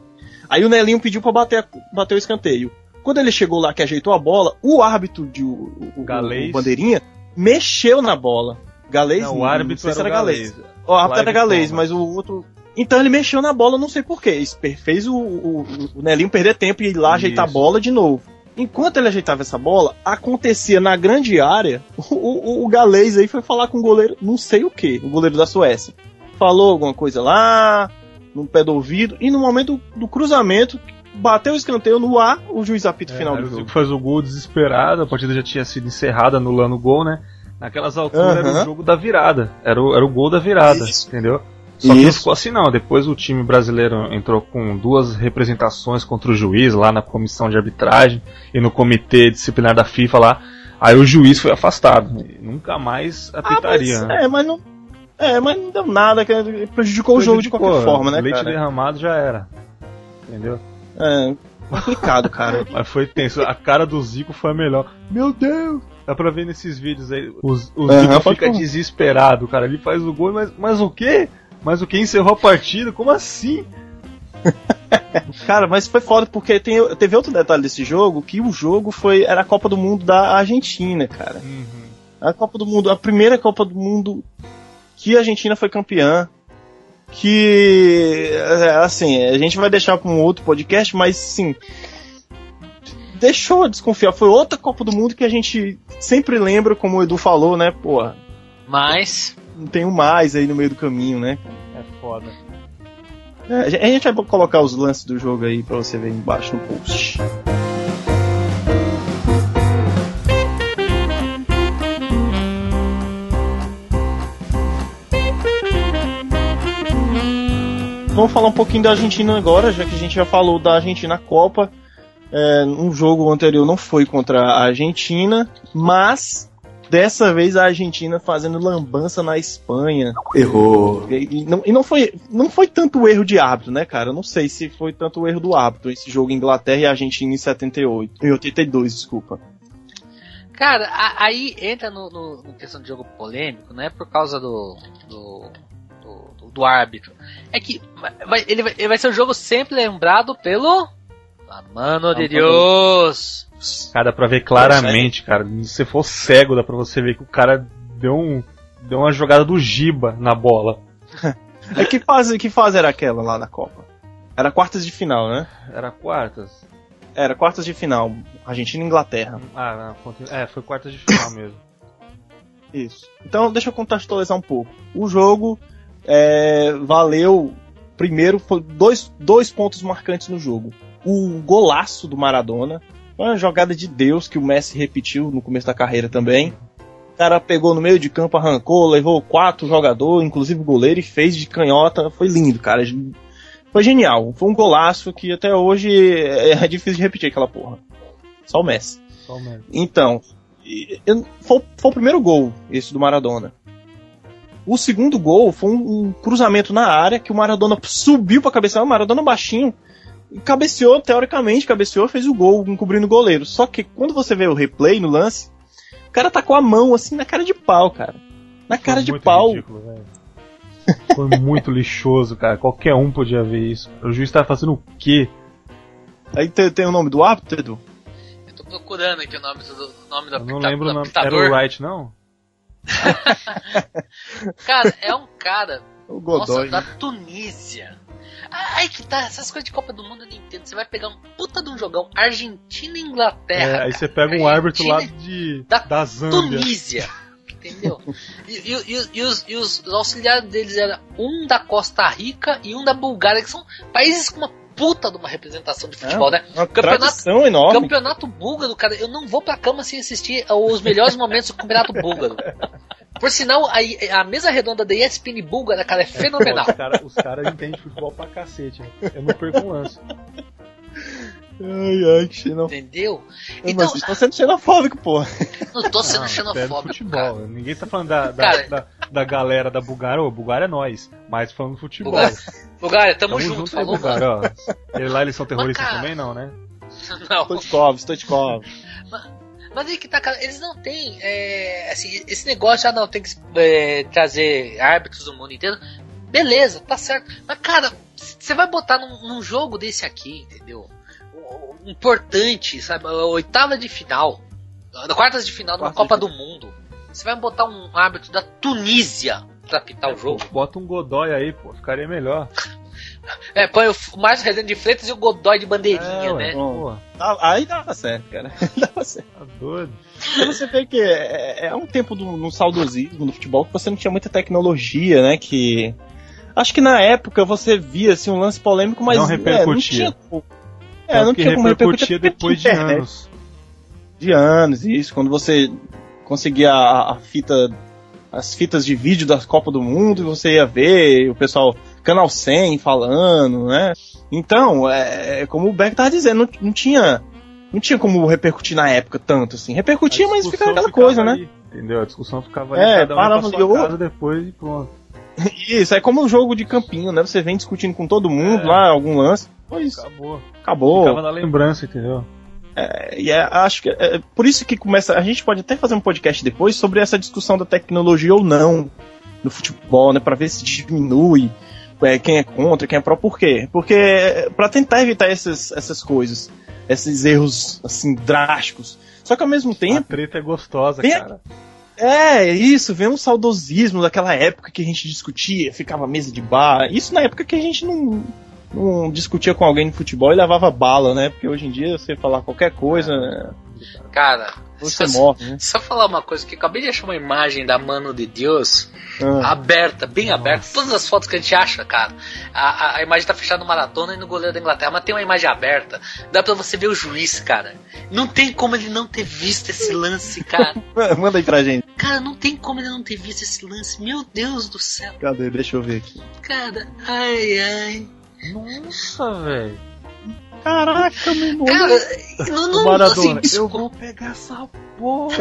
Aí o Nelinho pediu pra bater, bater o escanteio. Quando ele chegou lá que ajeitou a bola, o árbitro de o, o- o bandeirinha mexeu na bola. Galês? Não, o árbitro sei se era o galês. o árbitro era galês, mas o outro. Então ele mexeu na bola, não sei porquê. Fez o, o, o Nelinho perder tempo e ir lá ajeitar a bola de novo. Enquanto ele ajeitava essa bola, acontecia na grande área. O, o, o galês aí foi falar com o goleiro, não sei o que, o goleiro da Suécia. Falou alguma coisa lá, no pé do ouvido, e no momento do, do cruzamento, bateu o escanteio no ar, o juiz apita o final Aí do o jogo. Faz o gol desesperado, a partida já tinha sido encerrada, anulando o gol, né? Naquelas alturas era Aham. o jogo da virada. Era o, era o gol da virada, Isso. entendeu? Só que não Isso. ficou assim não. Depois o time brasileiro entrou com duas representações contra o juiz lá na comissão de arbitragem e no comitê disciplinar da FIFA lá. Aí o juiz foi afastado. Nunca mais apitaria. Ah, mas, né? é, mas não. É, mas não deu nada, que prejudicou o jogo de qualquer Prejudicou, forma, né, Leite cara? derramado já era. Entendeu? É, complicado, cara. Mas foi tenso. A cara do Zico foi a melhor. Meu Deus! Dá pra ver nesses vídeos aí. O Aham, Zico fica desesperado, cara. Ele faz o gol, mas, mas o quê? Mas o que encerrou a partida? Como assim? Cara, mas foi foda porque tem, teve outro detalhe desse jogo, que o jogo foi era a Copa do Mundo da Argentina, cara. A Copa do Mundo, a primeira Copa do Mundo que a Argentina foi campeã. Que, é, assim, a gente vai deixar para um outro podcast, mas, sim, deixou desconfiar. Foi outra Copa do Mundo que a gente sempre lembra, como o Edu falou, né? Pô, Mas. não tem um mais aí no meio do caminho, né? É foda. É, a gente vai colocar os lances do jogo aí pra você ver embaixo no post. Vamos falar um pouquinho da Argentina agora, já que a gente já falou da Argentina na Copa. É, um jogo anterior não foi contra a Argentina, mas dessa vez a Argentina fazendo lambança na Espanha. Errou. E, e não, e não foi, não foi tanto o erro de árbitro, né, cara? Eu não sei se foi tanto o erro do árbitro, esse jogo Inglaterra e Argentina em 78. Em 82, desculpa. Cara, a- aí entra no, no, no questão de jogo polêmico, não é por causa do. do, do, árbitro. É que vai- ele, vai, ele vai ser um jogo sempre lembrado pelo. A mano de Deus! Cara, dá pra ver claramente, cara. Se você for cego, dá pra você ver que o cara deu um. Deu uma jogada do Giba na bola. É que fase, que fase era aquela lá na Copa? Era quartas de final, né? Era quartas? Era quartas de final. Argentina e Inglaterra. Ah, não, é, foi quartas de final mesmo. Isso. Então, deixa eu contextualizar um pouco. O jogo é, valeu. Primeiro, foi dois, dois pontos marcantes no jogo. O golaço do Maradona. Uma jogada de Deus que o Messi repetiu no começo da carreira também. O cara pegou no meio de campo, arrancou, levou quatro jogadores, inclusive o goleiro, e fez de canhota. Foi lindo, cara. Foi genial. Foi um golaço que até hoje é é difícil de repetir aquela porra. Só o Messi. Só o Messi. Então, foi, foi o primeiro gol, esse do Maradona. O segundo gol foi um, um cruzamento na área que o Maradona subiu pra cabecear, o Maradona baixinho, cabeceou, teoricamente, cabeceou, fez o gol, encobrindo o goleiro. Só que quando você vê o replay no lance, o cara tá com a mão assim na cara de pau, cara. Na cara Foi de muito pau. ridículo. Foi muito lixoso, cara. Qualquer um podia ver isso. O juiz tava fazendo o quê? Aí tem, tem o nome do árbitro, Edu? Eu tô procurando aqui o nome do, nome Eu não lembro o nome. Era o Wright, não? Cara, é um cara O Nossa, Godoy. da Tunísia. Ai que tá, essas coisas de Copa do Mundo eu não entendo. Você vai pegar um puta de um jogão Argentina e Inglaterra. É, aí cara. você pega um árbitro lá de, da da Zâmbia. Tunísia. Entendeu? E, e- e- e os, e os auxiliares deles eram um da Costa Rica e um da Bulgária, que são países com uma puta de uma representação de futebol, né? Uma Campeonato- enorme. Campeonato búlgaro, cara, eu não vou pra cama sem assistir os melhores momentos do campeonato búlgaro. Por sinal, a, a mesa redonda da ESPN búlgara, cara, é fenomenal. Os caras cara entendem futebol pra cacete. né? Eu não perco um lance. Ai, ai, que xenofóbico. Entendeu? Então, Então, mas vocês sendo xenofóbico, pô. não tô sendo Não, é xenofóbico, futebol. cara. Ninguém tá falando da, da, Cara. da, da galera da Bulgária. Ô, Bulgária é nós. Mas falando do futebol. Bulgária, Bulgária, tamo, Tamo junto, junto falou. Bulgária, ó. Ele lá, eles são terroristas cara- também, não, né? Não, Stoichkov, Stoichkov. Mas aí que tá, cara, eles não têm, é, assim, esse negócio já não tem que é, trazer árbitros do mundo inteiro. Beleza, tá certo. Mas, cara, você vai botar num, num jogo desse aqui, entendeu? Importante, sabe? A oitava de final, na quartas de final de uma Quartas de Copa do Mundo. Você vai botar um árbitro da Tunísia pra pitar o jogo. Bota um Godoy aí, pô. Ficaria melhor. É, põe o Márcio Rezende de Freitas e o Godoy de bandeirinha, É, ué, né? Pô, Ah, Aí dava certo, cara. Dava certo. tá doido. Você ver que é, é um tempo do, no saudosismo no futebol que você não tinha muita tecnologia, né? Que. Acho que na época você via assim, um lance polêmico, mas Não é, não repercutia. tinha. É, não tinha como repercutir depois de internet. anos. de anos, isso, quando você conseguia a, a fita, as fitas de vídeo da Copa do Mundo, e você ia ver o pessoal, Canal 100 falando, né? Então, é, é como o Beck tava dizendo, não, não tinha não tinha como repercutir na época tanto, assim. Repercutia, mas ficava aquela ficava coisa, né? ali, Entendeu? A discussão ficava ali, É, cada um parava pra sua depois e pronto. Isso, é como o jogo de campinho, né? Você vem discutindo com todo mundo É. lá, algum lance, pois Acabou. acabou. Ficava na lembrança, entendeu? É, e é, acho que é por isso que começa. A gente pode até fazer um podcast depois sobre essa discussão da tecnologia ou não no futebol, né? Pra ver se diminui é, quem é contra, quem é pró. Por quê? Porque é, pra tentar evitar essas, essas coisas, esses erros assim drásticos. Só que ao mesmo A tempo, treta é gostosa, Vem cara. é isso, vem um saudosismo daquela época que a gente discutia, ficava mesa de bar. Isso na época que a gente não, não discutia com alguém no futebol e levava bala, né? Porque hoje em dia você falar qualquer coisa, né? Cara, você só, morre, né? só falar uma coisa que acabei de achar uma imagem da Mano de Deus Ah. aberta, bem aberta. Todas as fotos que a gente acha, cara. A, a, a imagem tá fechada no Maratona e no goleiro da Inglaterra, mas tem uma imagem aberta. Dá pra você ver o juiz, cara. Não tem como ele não ter visto esse lance, cara. Manda aí pra gente. Cara, não tem como ele não ter visto esse lance. Meu Deus do céu. Cadê? Deixa eu ver aqui. Cara, ai, ai. Nossa, velho. Caraca, meu irmão. Cara, não, não, Maradona, assim, eu vou pegar essa porra.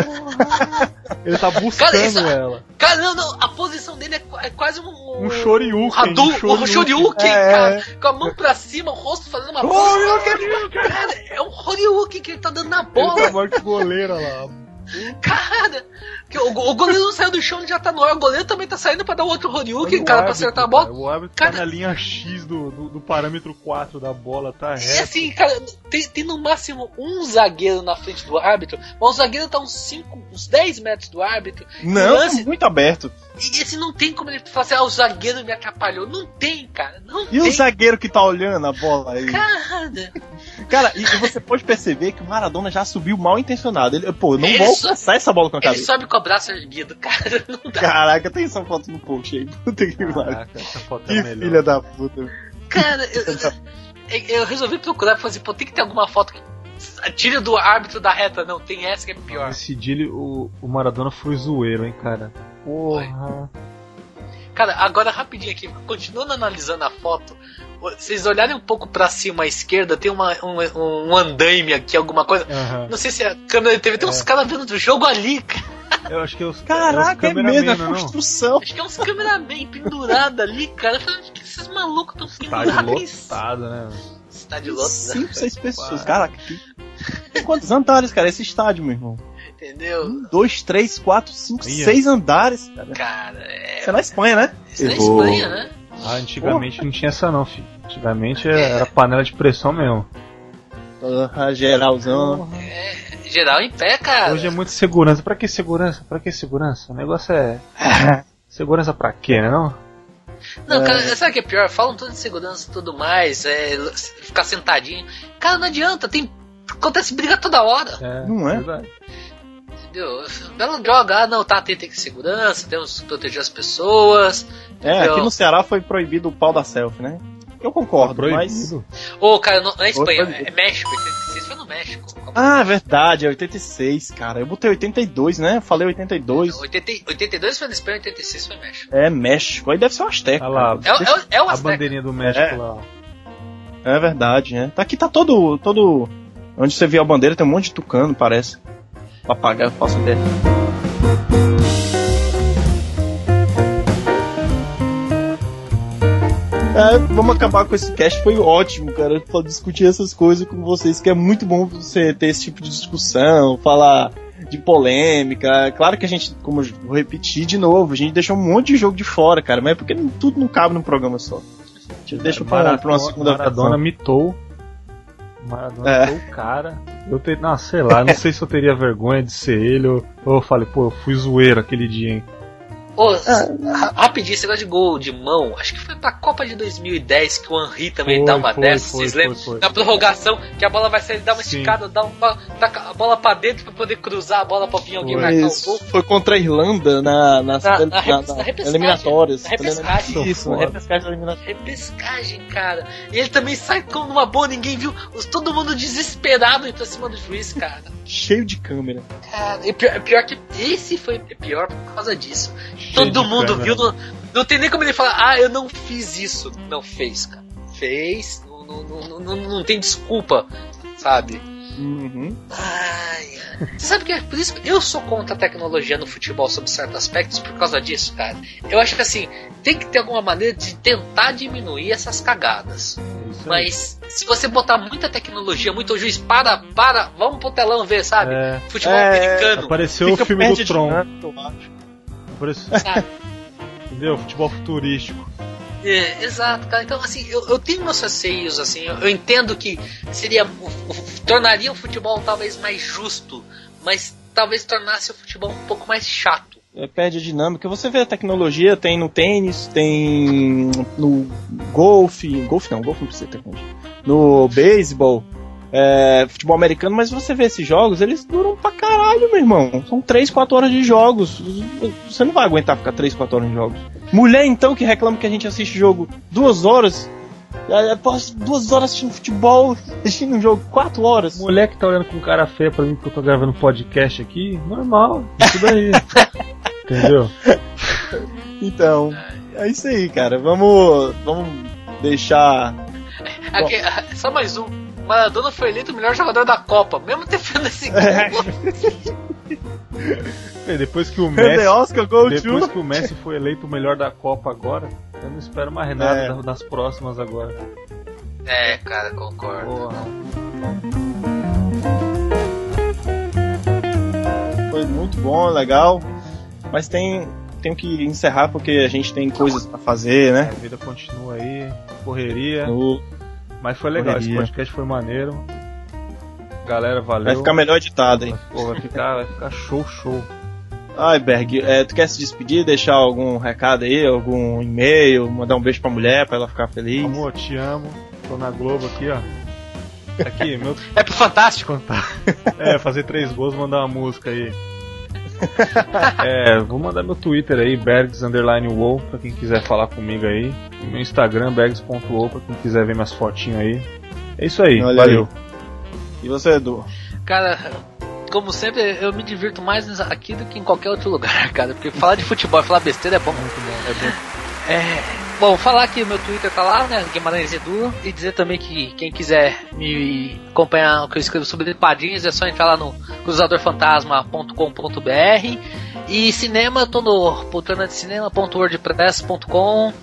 Ele tá buscando Cara, isso- ela. Cara, não, não, a posição dele é, é quase um. Um shoryuken, um um shoryuken. shoryuken, É, cara. Com a mão pra cima, o rosto fazendo uma bola. Cara, é um shoryuken que ele tá dando na Ele tá bola. maior que goleira lá. Cara, que o, o goleiro não saiu do chão, ele já tá no ar. O goleiro também tá saindo pra dar outro o cara, pra árbitro, acertar a cara. bola. O árbitro Cara- tá na linha X do, do, do parâmetro 4 da bola, tá E reto. assim, cara, tem, tem no máximo um zagueiro na frente do árbitro, mas o zagueiro tá uns 5, uns 10 metros do árbitro. Não, lance- muito aberto. E esse não tem como ele falar assim, ah, o zagueiro me atrapalhou. Não tem, cara. Não E tem. o zagueiro que tá olhando a bola aí? Cara, Cara, e, você pode perceber que o Maradona já subiu mal intencionado. Ele, pô, eu não Ele vou só- alcançar essa bola com a ele cabeça. sobe com o braço erguido, cara. Não dá. Caraca, tem essa foto no post aí. Puta que pariu. Caraca, essa foto Que é melhor. filha da puta. Cara, eu, eu- resolvi procurar e falei assim, pô, tem que ter alguma foto que tire do árbitro da reta. Não, tem essa que é pior. Esse dia o, o Maradona foi zoeiro, hein, cara. Porra. Cara, agora rapidinho aqui, continuando analisando a foto, vocês olharem um pouco pra cima à esquerda, tem uma, um, um andaime aqui, alguma coisa. Aham. Não sei se a câmera de TV tem uns caras vendo do jogo ali, cara. Eu acho que é os, Caraca, é é os mesmo, é não, não? construção. Acho que é uns cameraman pendurados ali, cara. Eu falei, "O que esses malucos estão Estádio pendurados? lotado, né? Estádio lotado, Cinco, seis pessoas. Caraca, que... Tem quantos andares, cara, esse estádio, meu irmão? entendeu? Um, dois, três, quatro, cinco, Ia. seis andares, cara. Cara, é. Isso é na Espanha, né? Isso é na. Espanha, né? Ah, antigamente não tinha essa não, filho. Antigamente era panela de pressão mesmo. Ah, geralzão. Geral em pé, cara. Hoje é muita segurança. Pra que segurança? Pra que segurança? O negócio é. segurança pra quê, né? Não? Não, cara, sabe o que é pior? Falam tudo de segurança e tudo mais, é, ficar sentadinho. Cara, não adianta, tem. Acontece briga toda hora, É, Não é? verdade. Entendeu? Ela joga, ah, não, tá, tem, tem que segurança, temos que proteger as pessoas. É, entendeu? aqui no Ceará foi proibido o pau da selfie, né? Eu concordo, mas. Proibido. Ô, cara, não, não é Espanha, Outra- é México, 86 foi no México. Ah, verdade, é 86, cara. Eu botei 82, né? Eu falei 82. 80, 82 foi na Espanha, 86 foi no México. É México. Aí deve ser um Azteca. Olha lá. É, o- é, o- é o A Azteca. bandeirinha do México É. lá, ó. É verdade, né? Tá aqui tá todo. todo. Onde você vê a bandeira tem um monte de tucano, parece. Papagaio, faço ideia. É, vamos acabar com esse cast, foi ótimo, cara, pra discutir essas coisas com vocês, que é muito bom você ter esse tipo de discussão, falar de polêmica. Claro que a gente, como eu vou repetir de novo, a gente deixou um monte de jogo de fora, cara, mas é porque tudo não cabe num programa só. A gente deixa pra, pra uma segunda Maradona mitou. Maradona É. mitou o cara. Eu te... Não, sei lá, não sei se eu teria vergonha de ser ele ou, ou eu falei, pô, eu fui zoeiro aquele dia, hein? Ô, ra- rapidinho, esse negócio de gol de mão, acho que foi pra Copa de 2010 que o Henry também Foi, dá uma foi, dessas, foi, vocês foi, lembram? foi. Na prorrogação, que a bola vai sair, dá uma Sim. esticada, dá uma, taca a bola pra dentro pra poder cruzar a bola pra vir alguém marcar o Isso, gol. foi contra a Irlanda na, nas, Na- na, na eliminatórias. Na repescagem. Isso, na repescagem eliminatória. Repescagem, cara. E ele também sai como numa boa, ninguém viu. Os- Todo mundo desesperado pra cima do juiz, cara. Cheio de câmera. Cara, e pior, pior que esse foi pior por causa disso. Cheio Todo mundo câmera. viu, não, não tem nem como ele falar, ah, eu não fiz isso. Não fez, cara. Fez, não, não, não, não, tem desculpa, sabe? Uhum. Ai, sabe que é por isso que eu sou contra a tecnologia no futebol sob certos aspectos por causa disso, cara. Eu acho que assim, tem que ter alguma maneira de tentar diminuir essas cagadas. Isso aí. Mas se você botar muita tecnologia, muito juiz, para, para, vamos pro telão ver, sabe? É, Futebol É, americano, apareceu Fica o filme do Tron. Apareceu, entendeu? Futebol futurístico. É, exato, cara. Então, assim, eu, eu tenho meus receios, assim, eu, eu entendo que seria. tornaria o futebol talvez mais justo, mas talvez tornasse o futebol um pouco mais chato. É, perde a dinâmica. Você vê a tecnologia, tem no tênis, tem no golfe. Golfe não, golfe não precisa ter tecnologia. No beisebol, é, futebol americano, mas você vê esses jogos, eles duram pra caralho, meu irmão. São 3, 4 horas de jogos. Você não vai aguentar ficar 3, 4 horas em jogos. Mulher, então, que reclama que a gente assiste jogo duas horas. É, é, pô, duas horas assistindo futebol, assistindo um jogo quatro horas. Mulher que tá olhando com cara feia pra mim porque eu tô gravando podcast aqui, normal, isso daí. Entendeu? Então, é isso aí, cara. Vamos, vamos deixar Aqui, só mais um. Maradona foi eleito o melhor jogador da Copa, mesmo ter feito esse gol. E depois que o Messi, depois que o Messi foi eleito o melhor da Copa agora, eu não espero mais nada É. das- próximas agora. É, cara, concordo. Porra. Foi muito bom, legal. Mas tem, tenho que encerrar porque a gente tem coisas pra fazer, né? A vida continua aí, correria. No- Mas foi legal, esse Correria. podcast foi maneiro. Galera, valeu. Vai ficar melhor editado, hein? Pô, vai ficar, vai ficar show, show. Ai, Berg, é, tu quer se despedir, deixar algum recado aí, algum e-mail, mandar um beijo pra mulher pra ela ficar feliz? Amor, te amo. Tô na Globo aqui, ó. Aqui, meu É pro Fantástico. É, fazer três gols mandar uma música aí. É, vou mandar meu Twitter aí, Bergs underline WoW, pra quem quiser falar comigo aí. E meu Instagram, bergs.wow, pra quem quiser ver minhas fotinhas aí. É isso aí, Olha valeu. E você, Edu? Cara, como sempre, eu me divirto mais aqui do que em qualquer outro lugar, cara. Porque falar de futebol e falar besteira é bom. Muito bom. É bom. É, bom, falar que o meu Twitter tá lá, né? Guimarães Edu. E dizer também que quem quiser me acompanhar o que eu escrevo sobre quadrinhos é só entrar lá no cruzadorfantasma.com.br. E cinema, eu tô no poltrona de cinema.wordpress.com.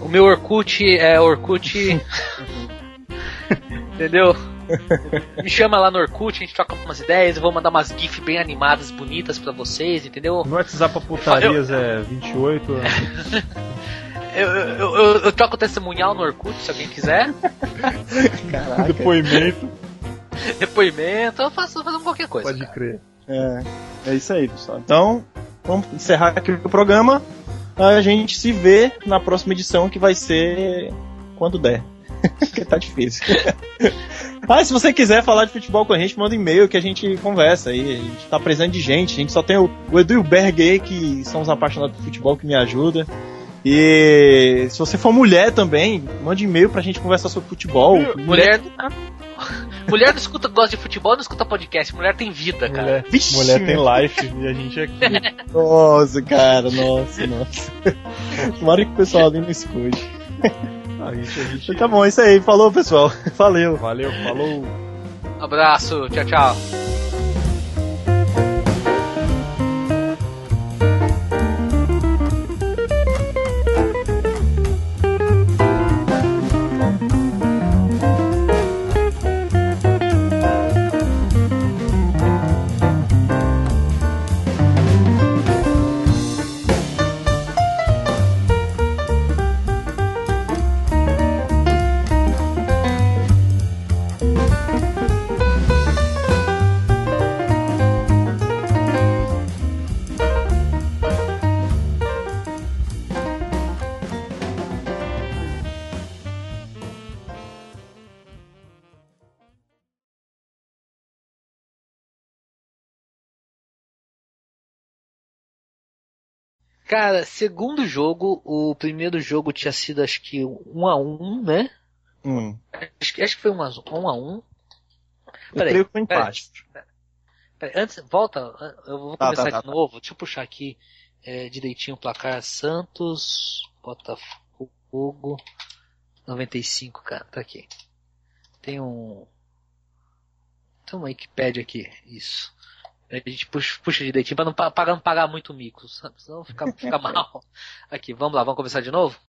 O meu Orkut é Orkut. Entendeu? Me chama lá no Orkut, a gente troca umas ideias, eu vou mandar umas GIFs bem animadas, bonitas pra vocês, entendeu? Meu WhatsApp pra putarias é 28. Eu, eu, eu, eu troco testemunhal no Orkut, se alguém quiser. Depoimento. Depoimento, eu faço fazendo qualquer coisa. Pode cara. crer. É, é isso aí, pessoal. Então, vamos encerrar aqui o programa. A gente se vê na próxima edição que vai ser quando der. Porque tá difícil. ah, se você quiser falar de futebol com a gente, manda um e-mail que a gente conversa aí. A gente tá precisando de gente. A gente só tem o, o Edu e o Berg aí, que são os apaixonados por futebol, que me ajuda. E se você for mulher também, mande e-mail pra gente conversar sobre futebol. Mulher. Mulher não escuta, gosta de futebol, não escuta podcast. Mulher tem vida, cara. Mulher, Vixe, mulher tem life e a gente aqui. Nossa, cara, nossa, nossa. Tomara que o pessoal ali não escute. A gente, a gente... Tá bom, é isso aí. Falou, pessoal. Valeu. Valeu, falou. Abraço, tchau, tchau. Cara, segundo jogo, o primeiro jogo tinha sido acho que um a um, né? Hum. Acho, que- acho que foi um a um. a um. Eu Peraí, creio que foi empate. Peraí, antes, volta, eu vou Tá, começar tá, tá, de tá. novo. Deixa eu puxar aqui é, direitinho o placar. Santos, Botafogo, 95, cara, tá aqui. Tem um. Tem uma Wikipedia aqui, isso. A gente puxa, puxa direitinho pra não, pa- pra não pagar muito mico, senão fica, fica mal. Aqui, vamos lá, vamos começar de novo?